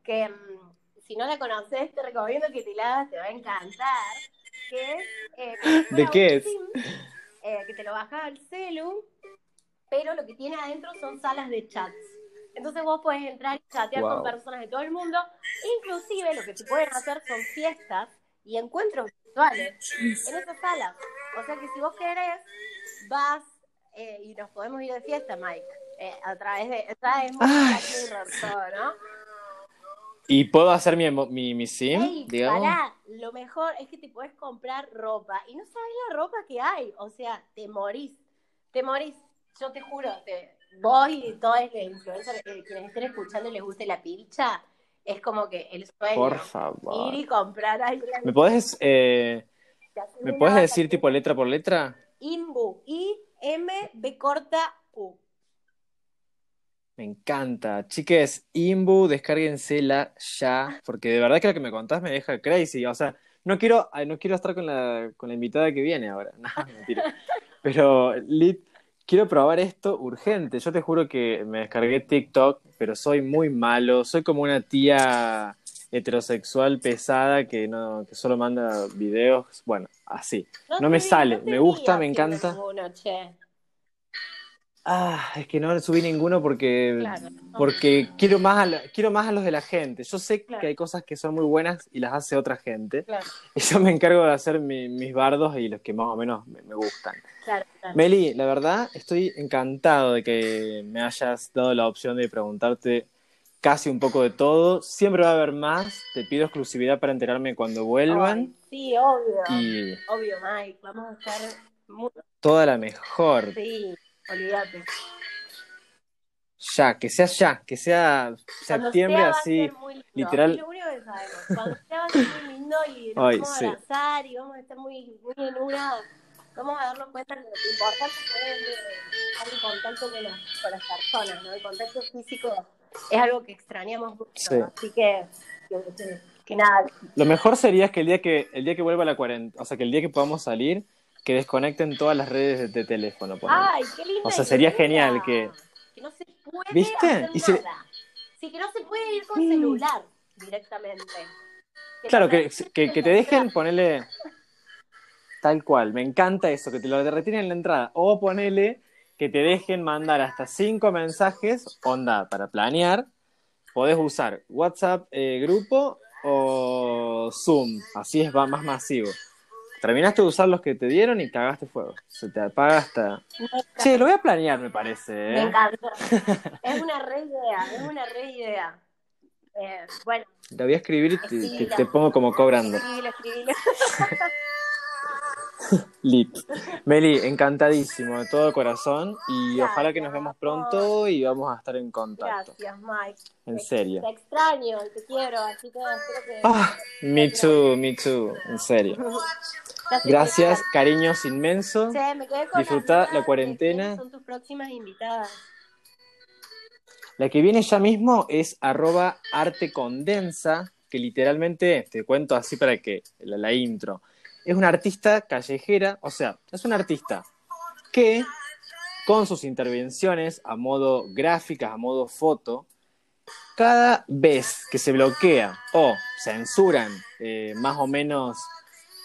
que mm, si no la conoces te recomiendo que te la hagas, te va a encantar, que es... eh,
¿De qué es?
Sim, eh, que te lo bajas al celu, pero lo que tiene adentro son salas de chats. Entonces vos podés entrar y chatear
Wow.
con personas de todo el mundo, inclusive lo que se pueden hacer son fiestas y encuentros virtuales en esas salas. O sea que si vos querés, vas eh, y nos podemos ir de fiesta, Mike. eh, a través de. Esa es muy todo, ¿no?
¿Y puedo hacer mi, mi, mi sim,
Ey,
digamos?
pará, lo mejor es que te puedes comprar ropa y no sabes la ropa que hay. O sea, te morís. Te morís. Yo te juro, te, vos y todos los influencers, eh, quienes estén escuchando y les guste la pilcha, es como que el sueño.
Por favor.
Ir y comprar ahí.
¿Me podés, eh, ¿me podés decir tipo letra por letra?
Imbu. I-M-B corta U.
Me encanta. Chiques, Imbu, descárguensela ya, porque de verdad que lo que me contás me deja crazy. O sea, no quiero, no quiero estar con la, con la invitada que viene ahora. No, mentira. Pero, Lit, quiero probar esto urgente. Yo te juro que me descargué TikTok, pero soy muy malo. Soy como una tía heterosexual pesada que no, que solo manda videos. Bueno, así. No me sale, me gusta, me encanta.
ninguno, che.
Ah, es que no subí ninguno porque
Claro.
porque quiero más a la- quiero más a los de la gente. Yo sé
Claro.
que hay cosas que son muy buenas y las hace otra gente.
Claro,
Y yo me encargo de hacer mi- mis bardos y los que más o menos me, me gustan. Meli, la verdad estoy encantado de que me hayas dado la opción de preguntarte casi un poco de todo. Siempre va a haber más. Te pido exclusividad para enterarme cuando vuelvan.
Ay, sí, obvio.
Y
Obvio, Mike. Vamos a estar muy.
toda la mejor.
Sí, olvídate.
Ya, que sea ya, que sea
Cuando
septiembre
sea,
así. literal.
Es lo único que sabemos. Cuando sea va a ser muy lindo y nos
Ay,
vamos
sí.
a abrazar y vamos a estar muy, muy en una. Vamos a darnos cuenta de lo importante que es estar en contacto con las, con las personas, ¿no? El contacto físico es algo que extrañamos mucho.
Sí.
¿no? Así que, que, que- que nada,
Lo mejor sería que el día que el día que vuelva la cuarentena, o sea, que el día que podamos salir, que desconecten todas las redes de, teléfono.
Ay, qué linda
O sea, sería
idea.
genial que-
Que no se puede
¿Viste?
hacer
Y se-
nada. Sí, que no se puede ir con celular directamente. Que
Claro,
la
que, que, que te dejen ponerle tal cual. Me encanta eso, que te lo retienen en la entrada. O ponele que te dejen mandar hasta cinco mensajes, onda, para planear. Podés usar WhatsApp eh, grupo o Zoom. Así es va más masivo. Terminaste de usar los que te dieron y cagaste fuego. Se te apaga hasta. Che, lo voy a planear, me parece.
Me
¿eh?
encantó. es una re idea, es una re idea. Eh, bueno,
Lo voy a escribir y te, te- te pongo como cobrando.
escribilo, escribilo.
Lit. Meli, encantadísimo de todo corazón y
Gracias,
ojalá que nos vemos pronto y vamos a estar en contacto.
Gracias, Mike.
En serio.
Te extraño y te quiero, así que espero que.
Ah, me too, me too, en serio. Gracias, cariños inmensos.
Che, me quedé con
Disfrutá
las dudas
la
de
cuarentena.
Son tus próximas invitadas.
La que viene ya mismo es arroba arte condensa, que literalmente, te cuento así para que la, la intro, es una artista callejera, o sea, es una artista que con sus intervenciones a modo gráficas, a modo foto, cada vez que se bloquea o censuran eh, más o menos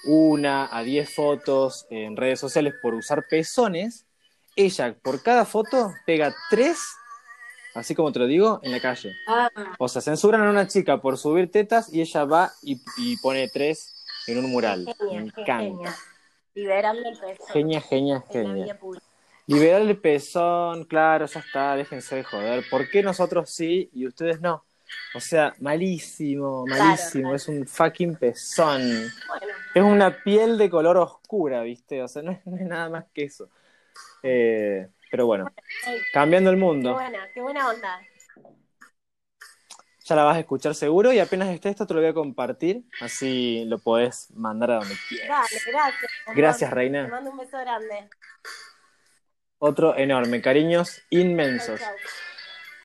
una a diez fotos en redes sociales por usar pezones, ella por cada foto pega tres, así como te lo digo, en la calle.
Ah,
O sea, censuran a una chica por subir tetas y ella va y, y pone tres en un mural.
genia,
Me
qué
encanta.
genia. Liberando el peso
Genia, genia, genia. Liberar el pezón, claro, ya está, déjense de joder. ¿Por qué nosotros sí y ustedes no? O sea, malísimo, malísimo,
claro.
es un fucking pezón.
Bueno,
Es una piel de color oscura, ¿viste? O sea, no es, no es nada más que eso. Eh, pero bueno, cambiando el
qué
mundo.
buena, qué buena onda.
Ya la vas a escuchar seguro y apenas esté esto te lo voy a compartir, así lo podés mandar a donde quieras.
Dale, gracias.
Gracias,
Te
Reina.
mando un beso grande.
Otro enorme, cariños inmensos.
Chau, chau.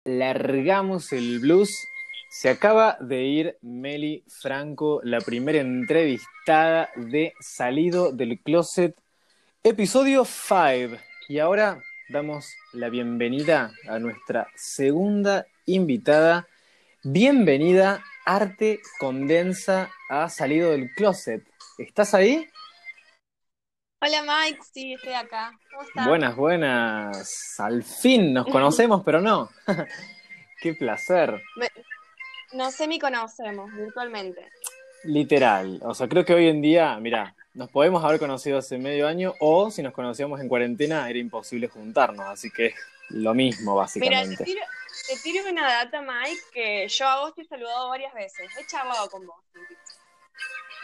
Largamos el blues. Se acaba de ir Meli Franco, la primera entrevistada de Salido del Closet, episodio 5. Y ahora damos la bienvenida a nuestra segunda invitada. Bienvenida, Arte Condensa, ha Salido del Closet. ¿Estás ahí?
Hola Mike, sí, estoy acá. ¿Cómo estás?
Buenas, buenas. Al fin nos conocemos, pero no. Qué placer.
Me- No sé ni conocemos virtualmente.
Literal. O sea, creo que hoy en día, mira, nos podemos haber conocido hace medio año o si nos conocíamos en cuarentena era imposible juntarnos. Así que lo mismo,
Mira,
básicamente.
te tiro, te tiro una data, Mike, que yo a vos te he saludado varias veces. He charlado con vos.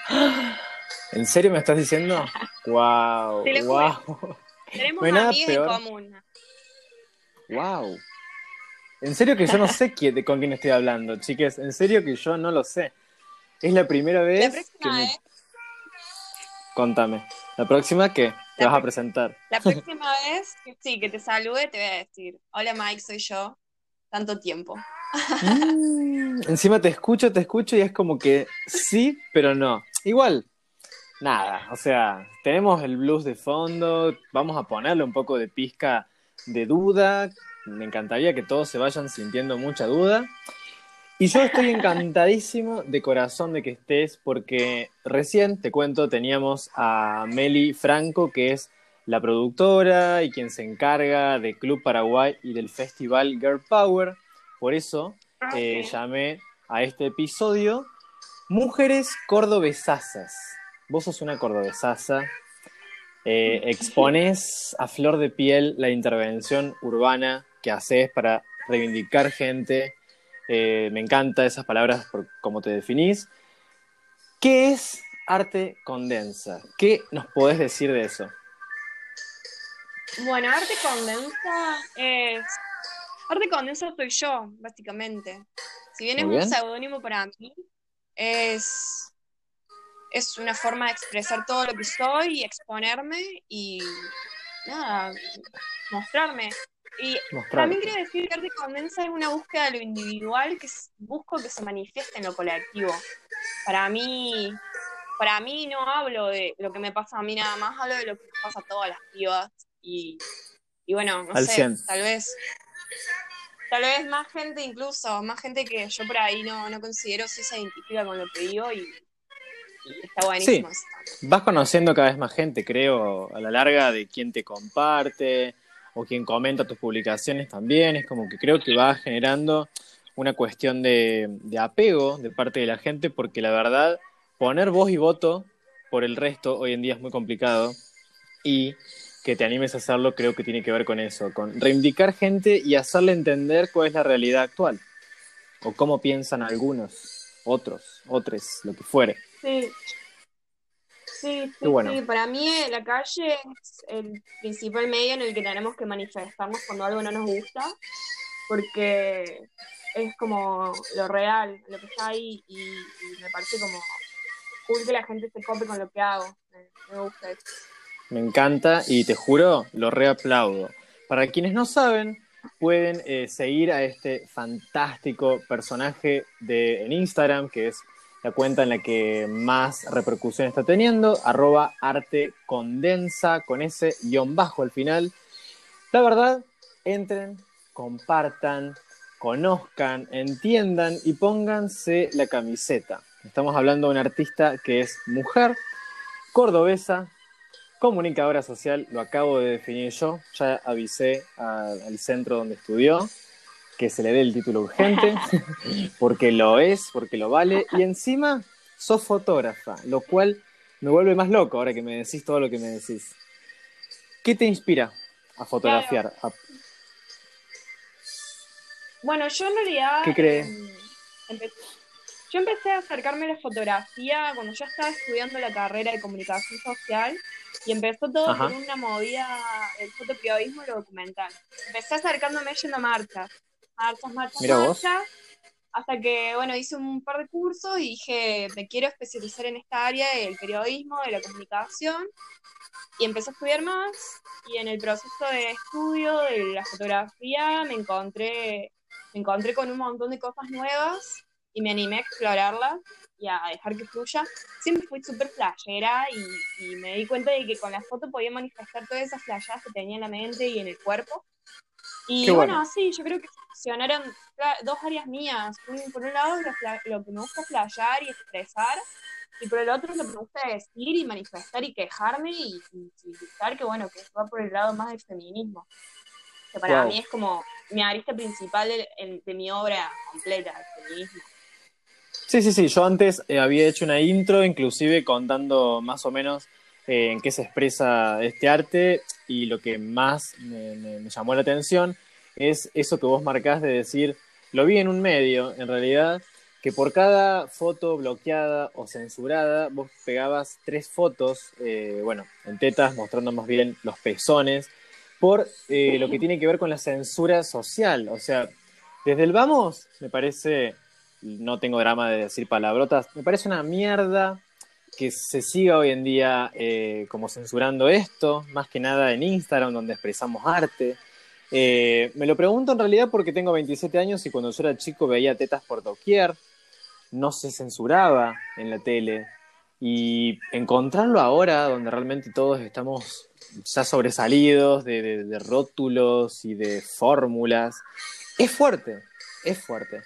¿En serio me estás diciendo? ¡Wow!
Te lo
¡Wow!
Tenemos
No
amigas en común.
¡Wow! En serio que yo no sé quién- con quién estoy hablando, chiques. En serio que yo no lo sé. Es la primera
La
vez que
próxima
me...
vez,
Contame. ¿La próxima qué? Te
La
vas a presentar.
la próxima vez, que sí, que te salude, te voy a decir, hola Mike, soy yo. Tanto tiempo.
Mm, Encima te escucho, te escucho y es como que sí, pero no. Igual, nada, o sea, tenemos el blues de fondo, vamos a ponerle un poco de pizca de duda, me encantaría que todos se vayan sintiendo mucha duda. Y yo estoy encantadísimo de corazón de que estés, porque recién, te cuento, teníamos a Meli Franco, que es la productora y quien se encarga de Club Paraguay y del festival Girl Power. Por eso eh,
Ok.
llamé a este episodio Mujeres Cordobesazas. Vos sos una cordobesaza, eh, expones a flor de piel la intervención urbana que haces para reivindicar gente. Eh, me encanta esas palabras por cómo te definís. ¿Qué es arte condensa? ¿Qué nos podés decir de eso?
Bueno, Arte Condensa es. Arte Condensa soy yo, básicamente. Si bien
Muy
es un seudónimo para mí, es. Es una forma de expresar todo lo que soy y exponerme y. Nada, mostrarme. Y también quiero decir que Arte Condensa es una búsqueda de lo individual que busco que se manifieste en lo colectivo. Para mí. Para mí no hablo de lo que me pasa a mí nada más, hablo de lo que pasa a todas las pibas. Y, y bueno, no
Al
sé,
100.
tal vez, tal vez más gente incluso, más gente que yo por ahí no, no considero si se identifica con lo que digo y, y está buenísimo eso.
Vas conociendo cada vez más gente, creo, a la larga, de quien te comparte o quien comenta tus publicaciones también. Es como que creo que va generando una cuestión de, de apego de parte de la gente, porque la verdad, poner voz y voto por el resto hoy en día es muy complicado. Y que te animes a hacerlo creo que tiene que ver con eso, con reivindicar gente y hacerle entender cuál es la realidad actual. O cómo piensan algunos, otros, otros, lo que fuere.
Sí. Sí, sí,
bueno.
sí. Para mí eh, la calle es el principal medio en el que tenemos que manifestarnos cuando algo no nos gusta, porque es como lo real, lo que está ahí, y, y me parece como cool que la gente se cope con lo que hago. Me, me gusta eso.
Me encanta y te juro, lo reaplaudo. Para quienes no saben, pueden eh, seguir a este fantástico personaje de, en Instagram, que es la cuenta en la que más repercusión está teniendo, arroba arte condensa con ese guion bajo al final. La verdad, entren, compartan, conozcan, entiendan y pónganse la camiseta. Estamos hablando de una artista que es mujer, cordobesa, comunicadora social, lo acabo de definir yo, ya avisé al centro donde estudió que se le dé el título urgente, porque lo es, porque lo vale, y encima sos fotógrafa, lo cual me vuelve más loco ahora que me decís todo lo que me decís. ¿Qué te inspira a fotografiar? A-
Bueno, yo en realidad.
¿Qué crees?
em, yo empecé a acercarme a la fotografía cuando ya estaba estudiando la carrera de comunicación social y empezó todo
Ajá.
con una movida el fotoperiodismo y lo documental. Empecé acercándome yendo a marchas. Marchas, marchas,
Mira vos.
marchas. Hasta que, bueno, hice un par de cursos y dije, me quiero especializar en esta área del periodismo, de la comunicación. Y empecé a estudiar más y en el proceso de estudio de la fotografía me encontré, me encontré con un montón de cosas nuevas y me animé a explorarlas y a dejar que fluya. Siempre fui súper flashera y, y, me di cuenta de que con la foto podía manifestar todas esas flashadas que tenía en la mente y en el cuerpo. Y bueno, sí, yo creo que funcionaron dos áreas mías. Por un lado, lo, que me gusta flashear y expresar, y por el otro, lo que me gusta decir y manifestar y quejarme y, y, que, bueno, que va por el lado más del feminismo. Que para mí es como mi arista principal de, de mi obra completa, el feminismo.
Sí, sí, sí. Yo antes eh, había hecho una intro, inclusive contando más o menos eh, en qué se expresa este arte y lo que más me, llamó la atención es eso que vos marcás de decir, lo vi en un medio, en realidad, que por cada foto bloqueada o censurada, vos pegabas tres fotos, eh, bueno, en tetas, mostrando más bien los pezones, por lo que tiene que ver con la censura social. O sea, desde el vamos, me parece no tengo drama de decir palabrotas. Me parece una mierda que se siga hoy en día eh, como censurando esto, más que nada en Instagram, donde expresamos arte. Eh, me lo pregunto en realidad porque tengo 27 años y cuando yo era chico veía tetas por doquier, no se censuraba en la tele. Y encontrarlo ahora, donde realmente todos estamos ya sobresalidos de rótulos y de fórmulas, es fuerte, es fuerte.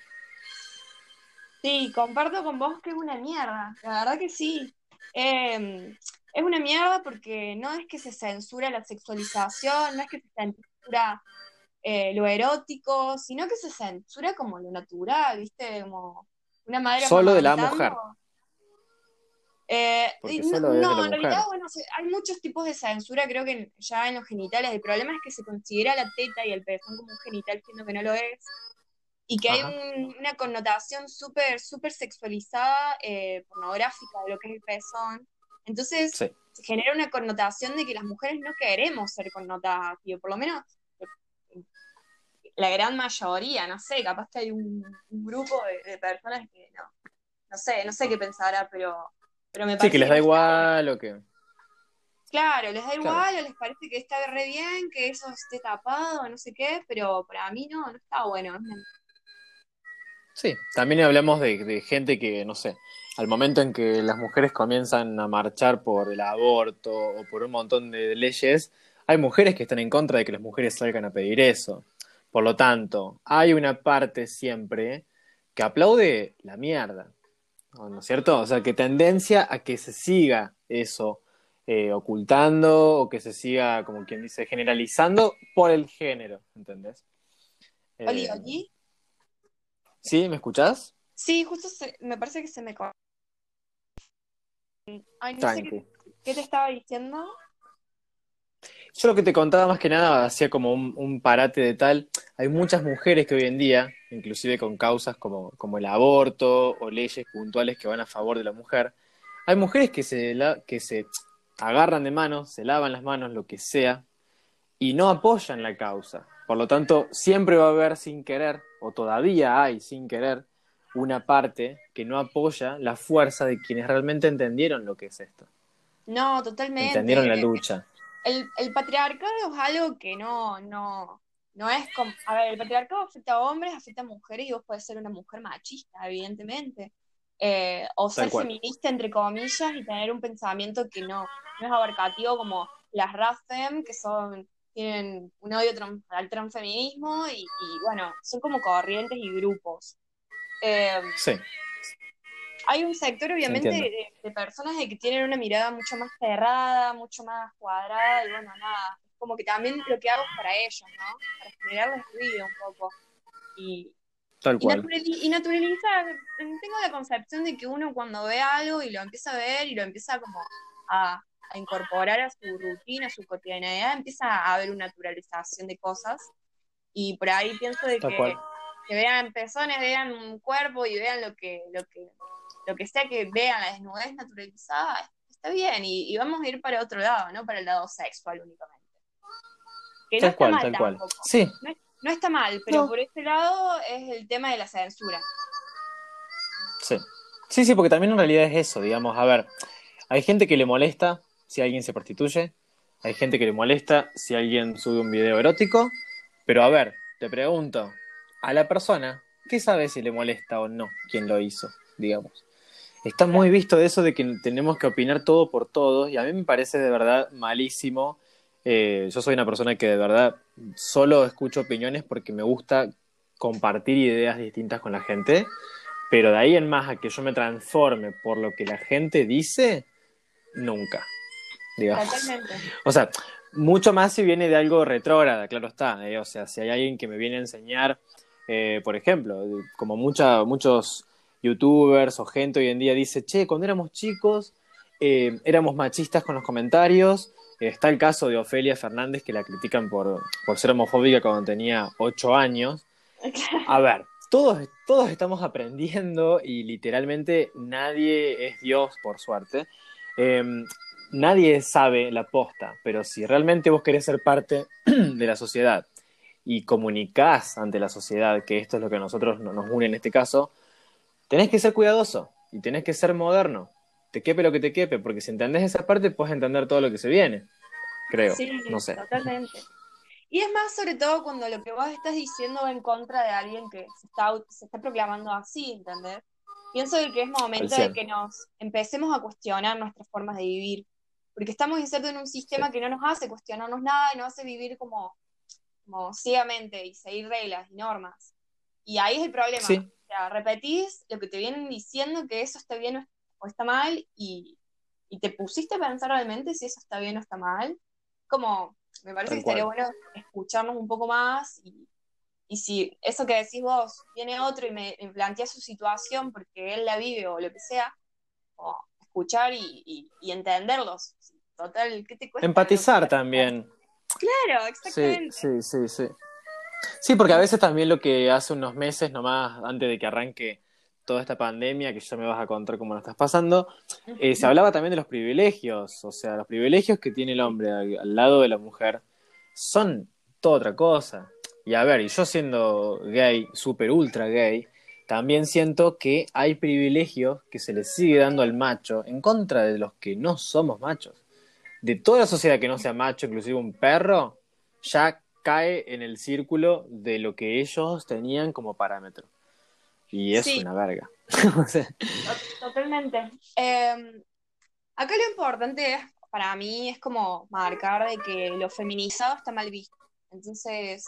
Sí, comparto con vos que es una mierda, la verdad que sí. Em, es una mierda porque no es que se censura la sexualización, no es que se censura eh, lo erótico, sino que se censura como lo natural, ¿viste? Como una madre.
Solo de la mujer.
Eh, no, en realidad, bueno, hay muchos tipos de censura, creo que ya en los genitales. El problema es que se considera la teta y el pezón como un genital, siendo que no lo es y que hay una connotación súper, súper sexualizada, eh, pornográfica de lo que es el pezón. Entonces se genera una connotación de que las mujeres no queremos ser connotadas, tío, por lo menos la gran mayoría, no sé, capaz que hay un, grupo de, personas que no, no sé, no sé qué pensará, pero, pero me parece...
Sí, que les da igual o que...
Claro, les da igual o les parece que está re bien, que eso esté tapado, no sé qué, pero para mí no, no está bueno.
Sí, también hablamos de, gente que, no sé, al momento en que las mujeres comienzan a marchar por el aborto o por un montón de leyes, hay mujeres que están en contra de que las mujeres salgan a pedir eso. Por lo tanto, hay una parte siempre que aplaude la mierda, ¿no es cierto? O sea, que tendencia a que se siga eso eh, ocultando o que se siga, como quien dice, generalizando por el género, ¿entendés?
Eh,
¿Sí? ¿Me escuchás?
Sí, justo me parece que se me Ay, no sé qué, te estaba diciendo.
Yo lo que te contaba más que nada hacía como un, parate de tal. Hay muchas mujeres que hoy en día, inclusive con causas como, como el aborto o leyes puntuales que van a favor de la mujer, hay mujeres que se, que se agarran de manos, se lavan las manos, lo que sea, y no apoyan la causa. Por lo tanto, siempre va a haber sin querer, o todavía hay sin querer, una parte que no apoya la fuerza de quienes realmente entendieron lo que es esto.
No, totalmente.
Entendieron la lucha.
El, el patriarcado es algo que no, no, no es como. A ver, el patriarcado afecta a hombres, afecta a mujeres, y vos podés ser una mujer machista, evidentemente. Eh, o ser feminista, entre comillas, y tener un pensamiento que no, no es abarcativo como las RAFEM, que son tienen un odio al transfeminismo y, bueno, son como corrientes y grupos. Em,
sí.
Hay un sector, obviamente, de, personas de que tienen una mirada mucho más cerrada, mucho más cuadrada, y bueno, nada, es como que también lo que hago es para ellos, ¿no? Para generarles ruido un poco. Y,
Tal cual.
y, naturalizar, tengo la concepción de que uno cuando ve algo y lo empieza a ver y lo empieza como a, a incorporar a su rutina, a su cotidianidad, empieza a haber una naturalización de cosas. Y por ahí pienso de que, que, vean pezones, vean un cuerpo y vean lo que, lo que, lo que sea que vean la desnudez naturalizada, está bien. Y, vamos a ir para otro lado, ¿no? Para el lado sexual únicamente. Que no está mal tampoco.
Sí.
No, está mal, pero por este lado es el tema de la censura.
Sí. Sí, sí, porque también en realidad es eso, digamos, a ver, hay gente que le molesta si alguien se prostituye, hay gente que le molesta si alguien sube un video erótico, pero a ver, te pregunto, a la persona, ¿qué sabe si le molesta o no quien lo hizo, digamos? Está muy visto eso de que tenemos que opinar todo por todos y a mí me parece de verdad malísimo. Eh, yo soy una persona que de verdad solo escucho opiniones porque me gusta compartir ideas distintas con la gente, pero de ahí en más a que yo me transforme por lo que la gente dice, nunca. Digamos.
Totalmente.
O sea, mucho más si viene de algo retrógrada, claro está. eh, O sea, si hay alguien que me viene a enseñar, eh, por ejemplo, como mucha, muchos youtubers o gente hoy en día dice, che, cuando éramos chicos eh, éramos machistas con los comentarios. Está el caso de Ofelia Fernández que la critican por, por ser homofóbica cuando tenía 8 años. A ver, todos, todos estamos aprendiendo y literalmente nadie es Dios, por suerte. Eh, nadie sabe la posta, pero si realmente vos querés ser parte de la sociedad y comunicás ante la sociedad que esto es lo que a nosotros no- nos une en este caso, tenés que ser cuidadoso y tenés que ser moderno. Te quepe lo que te quepe, porque si entendés esa parte, puedes entender todo lo que se viene. Creo,
Sí,
no sé.
totalmente. Y es más, sobre todo cuando lo que vos estás diciendo va en contra de alguien que se está, se está proclamando así, ¿entendés? Pienso que es momento de que nos empecemos a cuestionar nuestras formas de vivir, porque estamos insertos en un sistema que no nos hace cuestionarnos nada y nos hace vivir como, como ciegamente y seguir reglas y normas. Y ahí es el problema.
Sí.
O sea, repetís lo que te vienen diciendo que eso está bien o está mal y, y te pusiste a pensar realmente si eso está bien o está mal. Como, me parece
Tal
que estaría
cual.
bueno escucharnos un poco más y, y si eso que decís vos, viene otro y me, me plantea su situación porque él la vive o lo que sea, como escuchar y, y, y entenderlos. Total, ¿qué te cuesta?
Empatizar también.
Claro,
Sí,
exactamente.
sí, sí, sí. Sí, porque a veces también lo que hace unos meses nomás, antes de que arranque toda esta pandemia, que ya me vas a contar cómo lo estás pasando, eh, se hablaba también de los privilegios, o sea, los privilegios que tiene el hombre al, al lado de la mujer son toda otra cosa. Y a ver, y yo siendo gay, super ultra gay, también siento que hay privilegios que se le sigue dando al macho en contra de los que no somos machos. De toda la sociedad que no sea macho, inclusive un perro, ya cae en el círculo de lo que ellos tenían como parámetro. Y es
Sí.
una verga.
Totalmente. Eh, acá lo importante es, para mí es como marcar de que lo feminizado está mal visto. Entonces,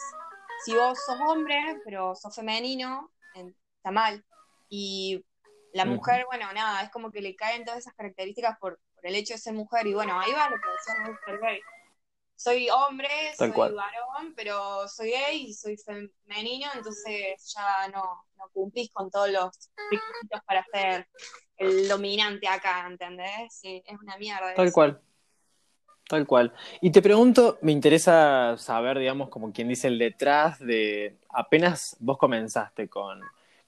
si vos sos hombre, pero sos femenino, en- está mal. Y la mujer, bueno, nada, es como que le caen todas esas características por, por el hecho de ser mujer. Y bueno, ahí va lo que gay. Soy hombre,
Tal
soy
cual.
varón, pero soy gay y soy femenino, entonces ya no, no cumplís con todos los requisitos para ser el dominante acá, ¿entendés? Sí, es una mierda.
Tal
eso.
cual. Tal cual. Y te pregunto, me interesa saber, digamos, como quien dice, el detrás de apenas vos comenzaste con,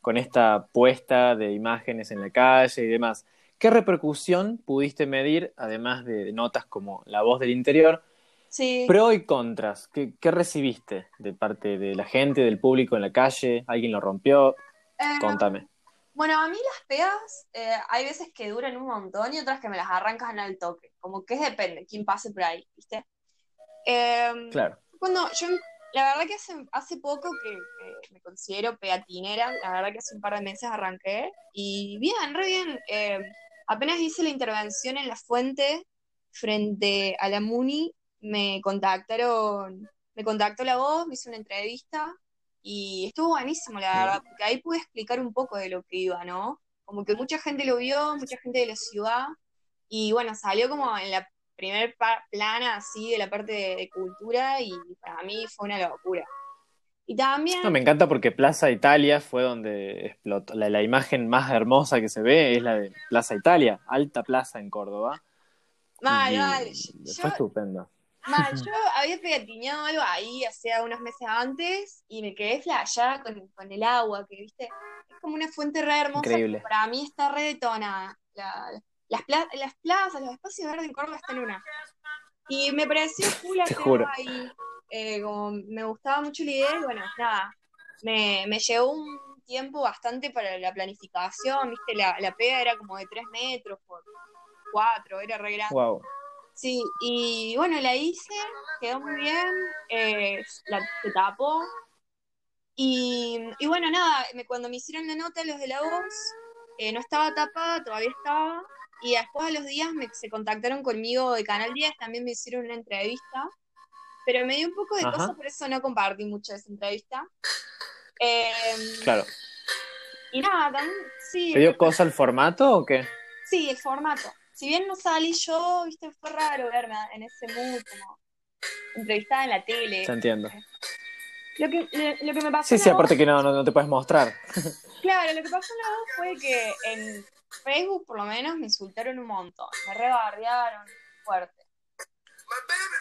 con esta puesta de imágenes en la calle y demás. ¿Qué repercusión pudiste medir, además de notas como La Voz del Interior,
Sí.
pro y contras? ¿Qué, qué recibiste de parte de la gente, del público en la calle? ¿Alguien lo rompió?
Eh,
Contame.
Bueno, a mí las pegas eh, hay veces que duran un montón y otras que me las arrancan al toque. Como que depende, quién pase por ahí, ¿viste? Eh,
Claro.
Cuando yo, la verdad que hace, hace poco que, que me considero peatinera, la verdad que hace un par de meses arranqué y bien, re bien. Eh, apenas hice la intervención en la fuente frente a la MUNI, me contactaron, me contactó la voz, me hizo una entrevista y estuvo buenísimo, la verdad, porque ahí pude explicar un poco de lo que iba, ¿no? Como que mucha gente lo vio, mucha gente de la ciudad y bueno, salió como en la primer plana así de la parte de, de cultura y para mí fue una locura. Y también,
No, me encanta porque Plaza Italia fue donde explotó. La, la imagen más hermosa que se ve es la de Plaza Italia, alta plaza en Córdoba.
mal,
Y
mal,
Fue
yo,
estupendo.
mal, yo había pegatineado algo ahí hacía unos meses antes y me quedé flasheada con, con el agua, que viste, es como una fuente re hermosa,
Increíble.
para mí está re detonada. La- las, pla- las plazas, los espacios verdes en Córdoba están en una. Y me pareció cool hacerlo ahí. eh, como me gustaba mucho la idea y bueno, nada, me, me llevó un tiempo bastante para la planificación, viste, la, la pega era como de 3 metros por 4, era re grande.
Wow.
Sí, y bueno, la hice, quedó muy bien, eh, la, se tapó. Y, y bueno, nada, me- cuando me hicieron la nota los de la voz, eh, no estaba tapada, todavía estaba. Y después a los días me, se contactaron conmigo de Canal 10, también me hicieron una entrevista. Pero me dio un poco de
Ajá.
cosa, por eso no compartí mucho esa entrevista. Eh,
Claro.
y nada, también, sí,
¿Te dio cosa el formato o qué?
Sí, el formato. Si bien no salí yo, viste, fue raro verme en ese mood, como entrevistada en la tele.
Se entiendo.
Lo que, lo, lo que me pasó
Sí, sí, aparte
voz-
que no, no, no te puedes mostrar.
claro, lo que pasó en la voz fue que en Facebook, por lo menos, me insultaron un montón. Me rebardearon fuerte.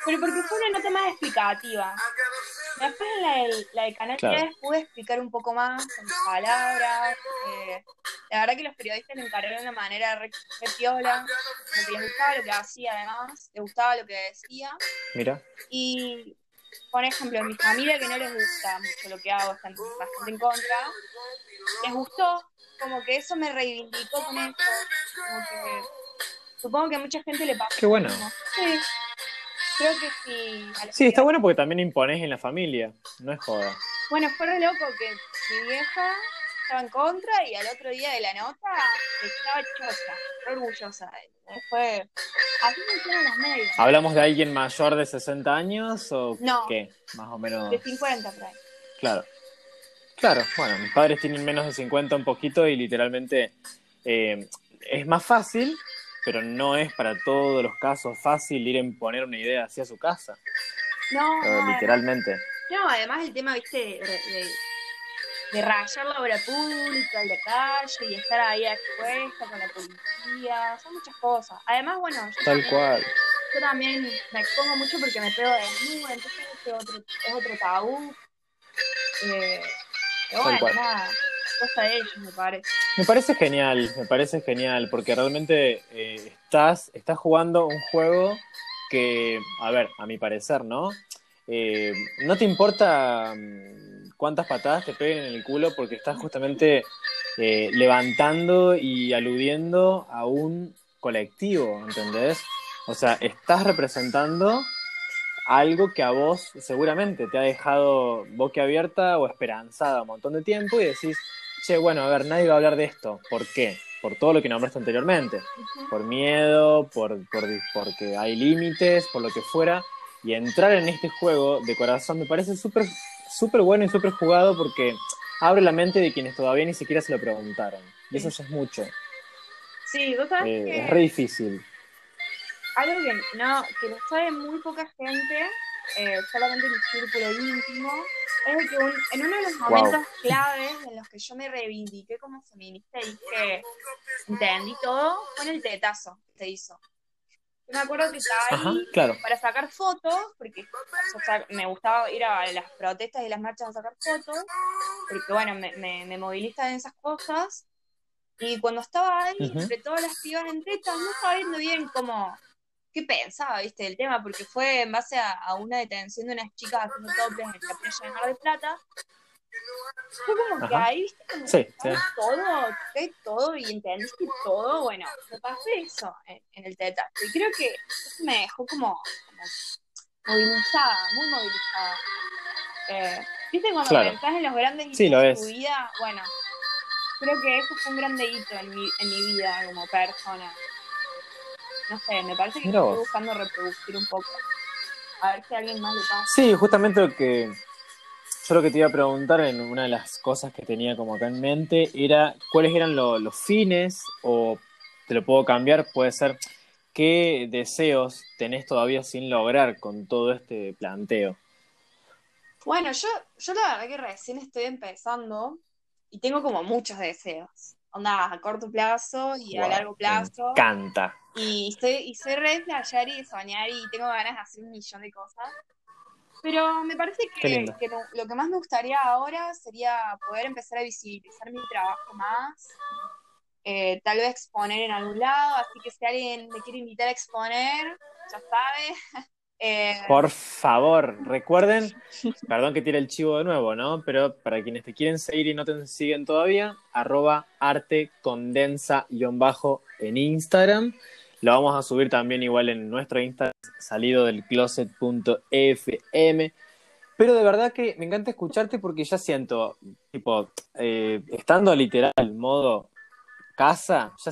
Pero porque fue una nota más explicativa. Después la del, la del canal
Claro.
10 pude explicar un poco más con mis palabras. eh, la verdad que los periodistas me encararon de una manera re, re piola, como que les gustaba lo que hacía además, les gustaba lo que decía.
Mira.
Y, por ejemplo, mi familia que no les gusta mucho lo que hago, están bastante en contra, les gustó, como que eso me reivindicó con esto, que supongo que a mucha gente le pasa.
Qué bueno.
Sí, creo que sí. a los
Sí, está bueno porque también impones en la familia. No es joda.
Bueno, fue re loco que mi vieja estaba en contra y al otro día de la nota estaba chocha, re orgullosa. Fue. Así los medios.
¿Hablamos de alguien mayor de 60 años o
No.
qué? Más o menos.
De 50 por ahí.
Claro. Claro, bueno, mis padres tienen menos de 50 un poquito y literalmente eh, es más fácil, pero no es para todos los casos fácil ir a imponer una idea hacia su casa,
No,
eh, literalmente.
no, además el tema, viste, de, de, de rayar la obra pública y la calle y estar ahí expuesta con la policía, son muchas cosas. Además, bueno, yo
Tal
también-
cual.
yo también me expongo mucho porque me pego desnuda, entonces es otro, es otro tabú. Eh, pero
Tal
bueno,
cual.
nada, cosa de ellos, me parece.
Me parece genial, me parece genial, porque realmente eh, estás, estás jugando un juego que, a ver, a mi parecer, ¿no? Eh, no te importa mm, cuántas patadas te peguen en el culo porque estás justamente eh, levantando y aludiendo a un colectivo, ¿entendés? O sea, estás representando algo que a vos seguramente te ha dejado boquiabierta o esperanzada un montón de tiempo y decís, che, bueno, a ver, nadie va a hablar de esto. ¿Por qué? Por todo lo que nombraste anteriormente. Por miedo, por, por, porque hay límites, por lo que fuera. Y entrar en este juego de corazón me parece súper súper bueno y súper jugado porque abre la mente de quienes todavía ni siquiera se lo preguntaron. Y eso ya es mucho.
Sí, vos
Eh,
que
es re difícil.
Algo que no, que lo sabe muy poca gente, eh, solamente mi círculo íntimo, es que un- en uno de los
Wow.
momentos claves en los que yo me reivindiqué como feminista y que entendí todo, fue en el tetazo que se hizo. Yo me acuerdo que estaba ahí
claro.
para sacar fotos, porque o sea, me gustaba ir a las protestas y las marchas a sacar fotos, porque bueno, me, me, me movilizan esas cosas. Y cuando estaba ahí, entre todas las pibas en tetas, no sabiendo bien cómo, qué pensaba, viste, del tema, porque fue en base a, a una detención de unas chicas haciendo toples en la playa de Mar del Plata. Fue como que ahí, viste, como
Sí, sí.
todo, toqué todo y entendiste todo, bueno, me pasé eso en, en el tetazo. Y creo que eso me dejó como, como movilizada, muy movilizada. Eh, ¿Viste cuando
Claro.
pensás en los grandes hitos
Sí, lo
de tu vida? Bueno, creo que eso fue un grande hito en mi, en mi vida como persona. No sé, me parece que estoy
vos.
buscando reproducir un poco. A ver si a alguien más le pasa.
Sí, justamente lo que yo lo que te iba a preguntar en una de las cosas que tenía como acá en mente era cuáles eran lo- los fines o te lo puedo cambiar, puede ser qué deseos tenés todavía sin lograr con todo este planteo.
Bueno, yo, yo la verdad que recién estoy empezando y tengo como muchos deseos. Onda, a corto plazo y a largo plazo.
Me encanta.
Y soy, y soy re de y de soñar y tengo ganas de hacer un millón de cosas. Pero me parece que, que lo, lo que más me gustaría ahora sería poder empezar a visibilizar mi trabajo más. Eh, tal vez exponer en algún lado. Así que si alguien me quiere invitar a exponer, ya sabe. Eh,
Por favor, recuerden, perdón que tire el chivo de nuevo, ¿no? Pero para quienes te quieren seguir y no te siguen todavía, arroba arte condensa-bajo en Instagram. Lo vamos a subir también igual en nuestro Instagram, salido del closet.fm. Pero de verdad que me encanta escucharte porque ya siento, tipo, eh, estando literal, modo casa, ya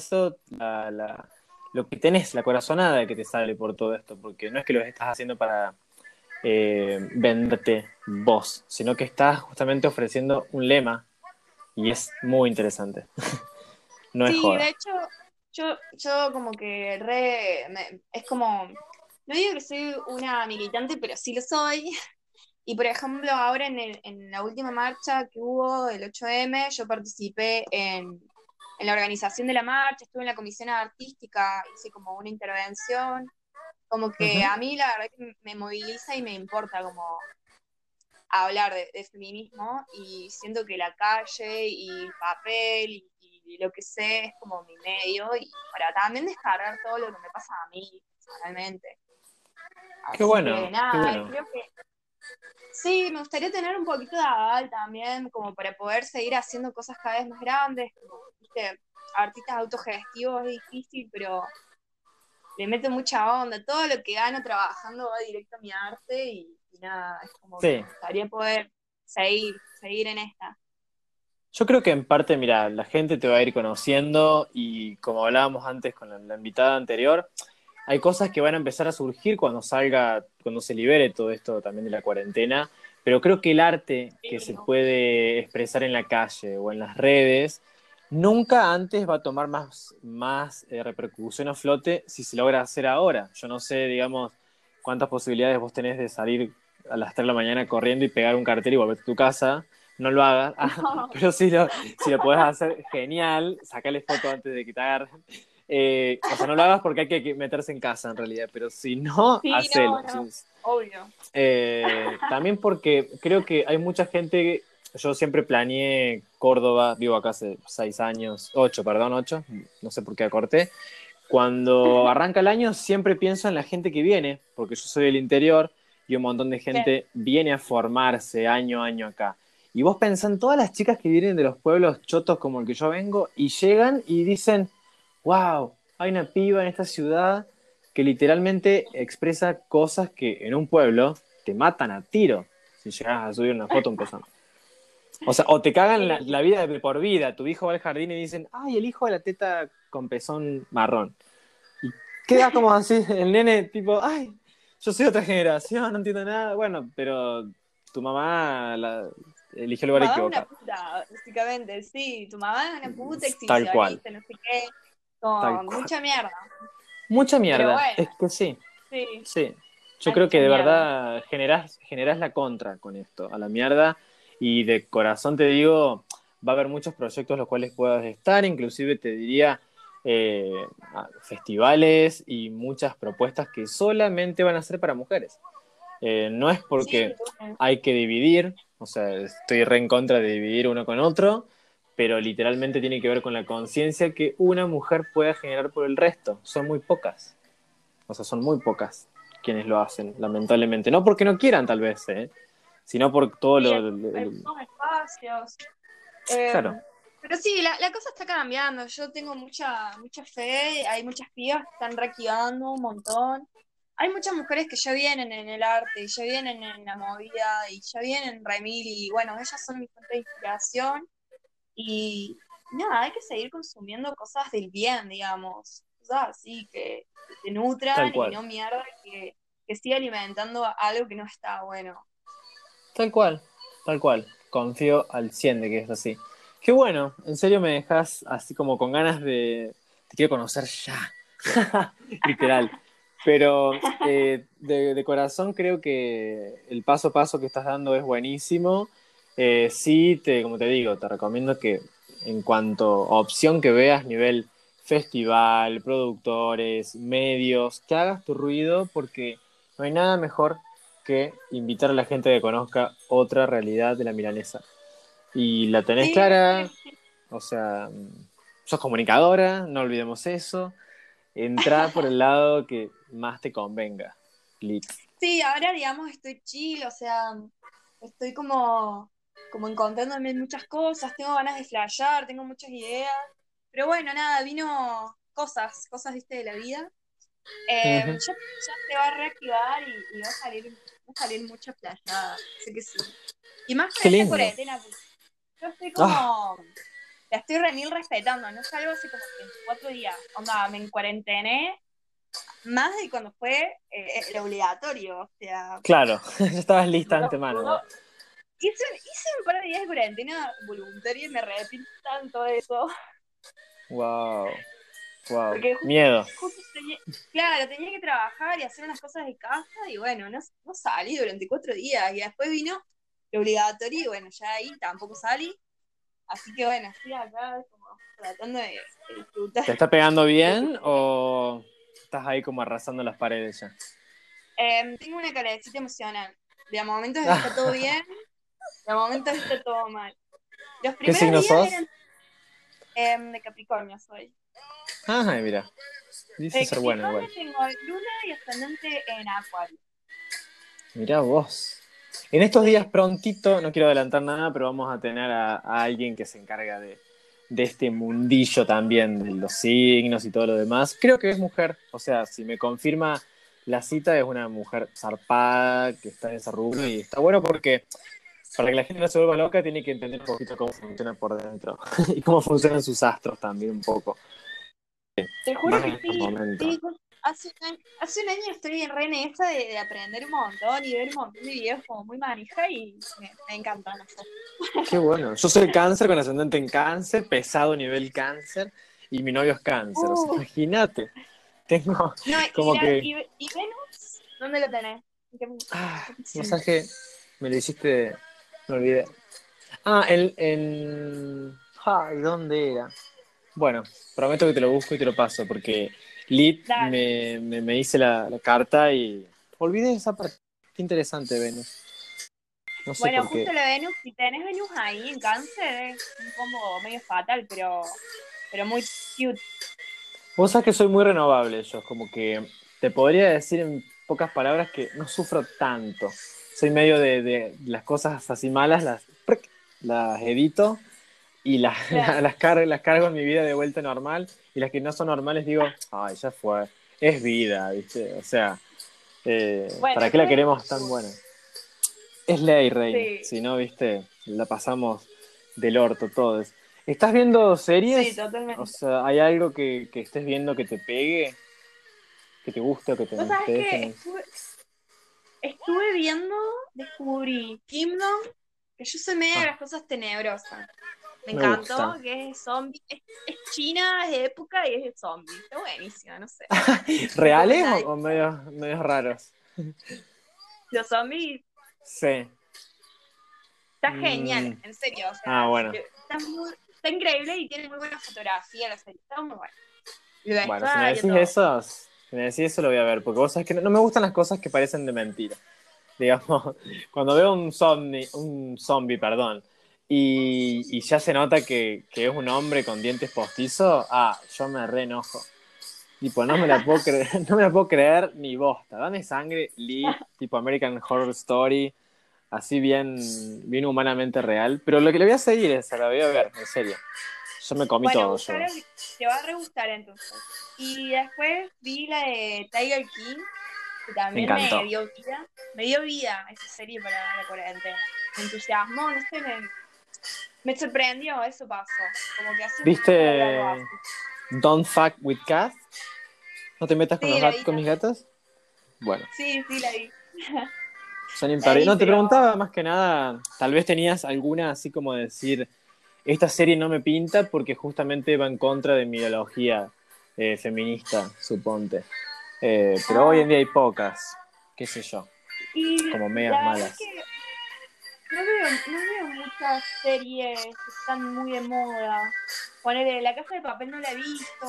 la, la, lo que tenés, la corazonada que te sale por todo esto, porque no es que lo estás haciendo para eh, venderte vos, sino que estás justamente ofreciendo un lema y es muy interesante. no es
sí,
joda.
de hecho, yo, yo como que re, me- es como, no digo que soy una militante, pero sí lo soy. Y por ejemplo, ahora en, el- en la última marcha que hubo, el 8M, yo participé en, en la organización de la marcha, estuve en la comisión artística, hice como una intervención, como que a mí la verdad que me moviliza y me importa como hablar de, de feminismo y siento que la calle y el papel y, y lo que sé es como mi medio y para también descargar todo lo que me pasa a mí personalmente.
Qué bueno,
que
qué bueno.
creo que sí, me gustaría tener un poquito de aval también como para poder seguir haciendo cosas cada vez más grandes, como, viste, artistas autogestivos es difícil, pero le meto mucha onda, todo lo que gano trabajando va directo a mi arte y, y nada, es como
Sí.
que me gustaría poder seguir, seguir en esta.
Yo creo que en parte, mira, la gente te va a ir conociendo y como hablábamos antes con la, la invitada anterior, hay cosas que van a empezar a surgir cuando salga, cuando se libere todo esto también de la cuarentena, pero creo que el arte que se puede expresar en la calle o en las redes nunca antes va a tomar más, más eh, repercusión a flote si se logra hacer ahora. Yo no sé, digamos, cuántas posibilidades vos tenés de salir a las 3 de la mañana corriendo y pegar un cartel y volver a tu casa. No lo hagas.
No.
Pero si lo, si lo podés hacer, genial. Sacale foto antes de que te agarren. Eh, o sea, no lo hagas porque hay que meterse en casa en realidad, pero si no,
Sí,
hacelo.
no, no. Obvio.
Eh, también porque creo que hay mucha gente. Yo siempre planeé Córdoba, vivo acá hace seis años, ocho, perdón, ocho, no sé por qué acorté. Cuando arranca el año, siempre pienso en la gente que viene, porque yo soy del interior y un montón de gente viene a formarse año a año acá. Y vos pensás en todas las chicas que vienen de los pueblos chotos como el que yo vengo y llegan y dicen, wow, hay una piba en esta ciudad que literalmente expresa cosas que en un pueblo te matan a tiro si llegas a subir una foto a un pezón. O sea, o te cagan la, la vida de por vida. Tu hijo va al jardín y dicen, ay, el hijo de la teta con pezón marrón. Y queda como así, el nene tipo, ay, yo soy otra generación, no entiendo nada. Bueno, pero tu mamá la, eligió el lugar
una
equivocado.
puta, básicamente, sí. Tu mamá es una puta
Tal cual.
exhibicionista, no sé qué. Con mucha mierda.
Mucha mierda.
bueno.
Es que sí.
Sí.
Sí, yo
Hay
creo que de
mucha
verdad generás, generás la contra con esto, a la mierda, y de corazón te digo, va a haber muchos proyectos los cuales puedas estar, inclusive te diría eh, festivales y muchas propuestas que solamente van a ser para mujeres. Eh, no es porque
Sí,
hay que dividir, o sea, estoy re en contra de dividir uno con otro, pero literalmente tiene que ver con la conciencia que una mujer pueda generar por el resto. Son muy pocas. O sea, son muy pocas quienes lo hacen, lamentablemente. No porque no quieran, tal vez, ¿eh? sino por todo lo...
Espacios. Eh,
Claro.
Pero sí, la, la cosa está cambiando. Yo tengo mucha, mucha fe. Hay muchas pibas que están reactivando un montón. Hay muchas mujeres que ya vienen en el arte, y ya vienen en la movida, y ya vienen en Remil, y bueno, ellas son mi fuente de inspiración. Y nada, hay que seguir consumiendo cosas del bien, digamos. Cosas así que te nutran y no mierda que, que siga alimentando algo que no está bueno.
Tal cual, tal cual. Confío al 100 de que es así. Qué bueno, en serio me dejas así como con ganas de... Te quiero conocer ya. Literal. Pero eh, de, de corazón creo que el paso a paso que estás dando es buenísimo. Eh, sí, te, como te digo, te recomiendo que en cuanto a opción que veas, nivel festival, productores, medios, que hagas tu ruido porque no hay nada mejor que invitar a la gente que conozca otra realidad de la milanesa. Y la tenés
Sí,
clara, o sea, sos comunicadora, no olvidemos eso. Entrá por el lado que más te convenga.
Sí, ahora digamos estoy chill, o sea, estoy como, como encontrándome en muchas cosas, tengo ganas de flashear, tengo muchas ideas, pero bueno, nada, vino cosas, cosas, viste, de la vida. Eh,
Ujú.
ya, ya se va a reactivar y, y va a salir, va a salir mucha playada, sé que sí. Y más con esta cuarentena, porque yo estoy como,
Ah.
la estoy remil respetando, no salgo hace como 24 días, onda, me encuarentené más de cuando fue eh, el obligatorio, o sea,
Claro, ya estabas lista
No,
antemano.
no. Hice, hice un par de días de cuarentena voluntaria y me arrepiento tanto de eso.
Wow. Wow.
Porque
Miedo.
Justo tenía, claro, tenía que trabajar y hacer unas cosas de casa y bueno, no, no salí durante cuatro días y después vino lo obligatorio y bueno, ya ahí tampoco salí. Así que bueno, estoy acá como tratando de, de disfrutar.
¿Te está pegando bien o estás ahí como arrasando las paredes ya?
Em, tengo una carecita emocional. De momentos está todo bien, de momentos está todo mal. Los
¿Qué signo
días
sos?
eran em, de Capricornio soy.
Ay, mira. Dice ser bueno igual.
tengo luna y ascendente en Acuario.
Mirá vos. En estos días prontito, no quiero adelantar nada, pero vamos a tener a, a alguien que se encarga de, de este mundillo también, de los signos y todo lo demás. Creo que es mujer, o sea, si me confirma la cita, es una mujer zarpada, que está en ese rubro y está bueno porque para que la gente no se vuelva loca tiene que entender un poquito cómo funciona por dentro y cómo funcionan sus astros también un poco.
Te juro que sí. sí, hace, un año, hace un año estoy re en esa de, de aprender un montón y ver un montón de videos como muy manija y me, me encanta. no sé.
Qué bueno. Yo soy cáncer con ascendente en cáncer, pesado nivel cáncer, y mi novio es cáncer. O sea,
Uh.
imagínate. Tengo.
No, y,
Como
la-
que-
y, y Venus, ¿dónde lo tenés? ¿En qué-
Ah, masaje. Me lo hiciste. Me olvidé. Ah, en. en... Ay, ¿dónde era? Bueno, prometo que te lo busco y te lo paso, porque Lit me, me, me hice la, la carta y. Olvidé esa parte. Qué interesante, Venus. No sé
Bueno, justo la Venus, si tenés Venus ahí en cáncer, es un combo medio fatal, pero, pero muy cute.
Vos sabés que soy muy renovable yo, como que te podría decir en pocas palabras que no sufro tanto. Soy medio de, de las cosas así malas, las, las edito y las,
Claro.
las, cargo, las cargo en mi vida de vuelta normal y las que no son normales digo, ay, ya fue, es vida, ¿viste? O sea, eh,
Bueno,
¿para qué la queremos tan buena? Es ley, rey.
Sí.
Si no, ¿viste? La pasamos del orto todos. ¿Estás viendo series?
Sí, totalmente.
O sea, ¿hay algo que, que estés viendo que te pegue? ¿Que te guste o que te
¿Vos sabés que
deje?
Estuve, viendo, descubrí Kingdom, que yo soy media de
Ah.
las cosas tenebrosas. Me,
Me
encantó,
gusta.
que es zombie, es, es china, es de época y es de zombie. Está buenísima, no sé.
¿Reales o, o medios, medios raros?
Los zombies
Sí.
está
Mm.
genial, en serio. o sea,
Ah, bueno.
Está, muy- está increíble y tiene muy buena fotografía la serie. Está muy buena.
Bueno, si me decís eso, si me decís eso lo voy a ver, porque vos sabés que no, me gustan las cosas que parecen de mentira. Digamos, cuando veo un zombie, un zombie, perdón, y, y ya se nota que, que es un hombre con dientes postizos, ah, yo me re enojo. Tipo, no me la puedo creer, no me la puedo creer ni bosta. Dame sangre, Lee, tipo American Horror Story, así bien, bien humanamente real. Pero lo que le voy a seguir es, la voy a ver, en serio. Yo me comí
Bueno,
todo. yo.
buscalo, te va a re gustar entonces. Y después vi la de Tiger King, que también
Me
dio vida. Me dio vida esa serie para la cuarentena. Me entusiasmó, no sé, me, me sorprendió, eso pasó. Como que hace
¿Viste? Don't fuck with cats. ¿No te metas con, los
vi
con mis gatos? Bueno,
Sí, sí, la vi.
son No, te preguntaba más que nada, tal vez tenías alguna así como decir, esta serie no me pinta porque justamente va en contra de mi ideología eh, feminista, suponte. Eh, pero hoy en día hay pocas, qué sé yo.
Y
Como medias malas.
es que no veo, no veo muchas series que están muy de moda. Ponele, La Casa de Papel no la he visto.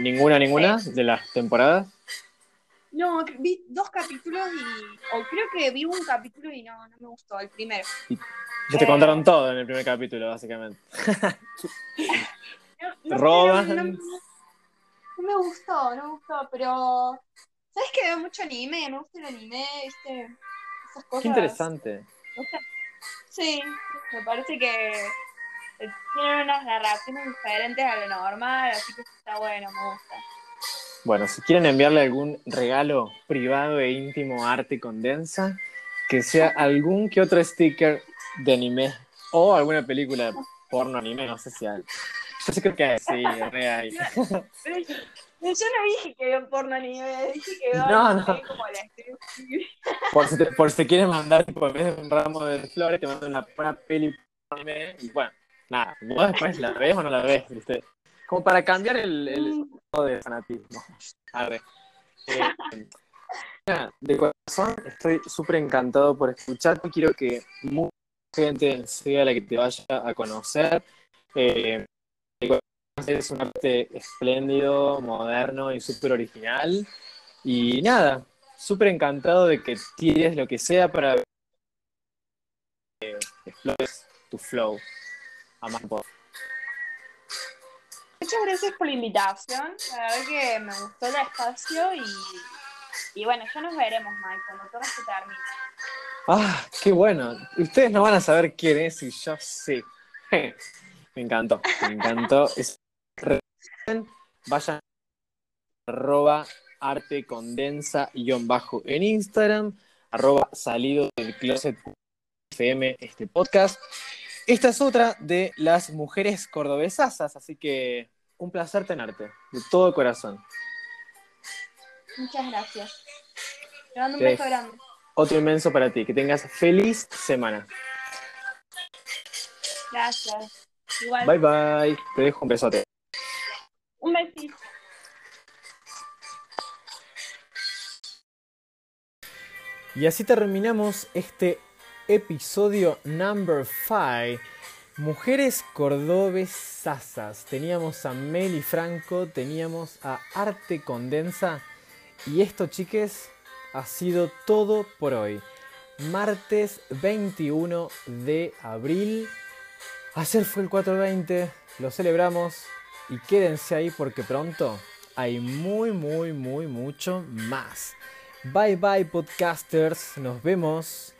¿Ninguna, ninguna de las temporadas?
No, vi dos capítulos y. O creo que vi un capítulo y no, no me gustó, el primero.
Ya te
Eh.
contaron todo en el primer capítulo, básicamente.
No, no sé,
Roban.
No, no- no me gustó, no me gustó, pero. ¿Sabes que veo mucho anime? Me gusta el anime, ¿viste? Esas cosas.
Qué interesante.
Sí, me parece que eh, tienen unas narraciones diferentes a lo normal, así que está bueno, me gusta.
Bueno, si quieren enviarle algún regalo privado e íntimo a Arte Condensa, que sea algún que otro sticker de anime o alguna película porno anime, no sé si hay. Yo sí creo que hay, sí, re hay.
Yo, no dije que veo porno anime, dije que
No, no.
como la
Por si te, por si te quieren mandar, tipo, en vez de un ramo de flores, te mandan una, una peli anime y bueno, nada, vos después la ves o no la ves, ¿viste? Como para cambiar el, el estado de fanatismo. A ver. Eh, de corazón estoy súper encantado por escucharte. Quiero que mucha gente sea la que te vaya a conocer. Eh, de corazón es un arte espléndido, moderno y súper original. Y nada, súper encantado de que tires lo que sea para que explores tu flow. A más por-
Muchas gracias por la invitación. La verdad que me gustó el espacio y, y bueno, ya nos veremos, Mike, cuando todo se termine.
Ah, qué bueno. Ustedes no van a saber quién es y yo sí. Me encantó, me encantó. Es- Vayan arroba arte guion bajo en Instagram, arroba salido del closet FM este podcast. Esta es otra de las mujeres cordobesasas, así que un placer tenerte, de todo corazón.
Muchas gracias. Te mando un beso grande.
Otro inmenso para ti, que tengas feliz semana.
Gracias. Igual.
Bye bye, te dejo un besote.
Un besito.
Y así terminamos este episodio number 5. Mujeres cordobesasas. Teníamos a Meli Franco, teníamos a Arte Condensa. Y esto, chiques, ha sido todo por hoy. Martes 21 de abril. Ayer fue el 420, lo celebramos. Y quédense ahí porque pronto hay muy, muy, muy, mucho más. Bye bye podcasters, nos vemos.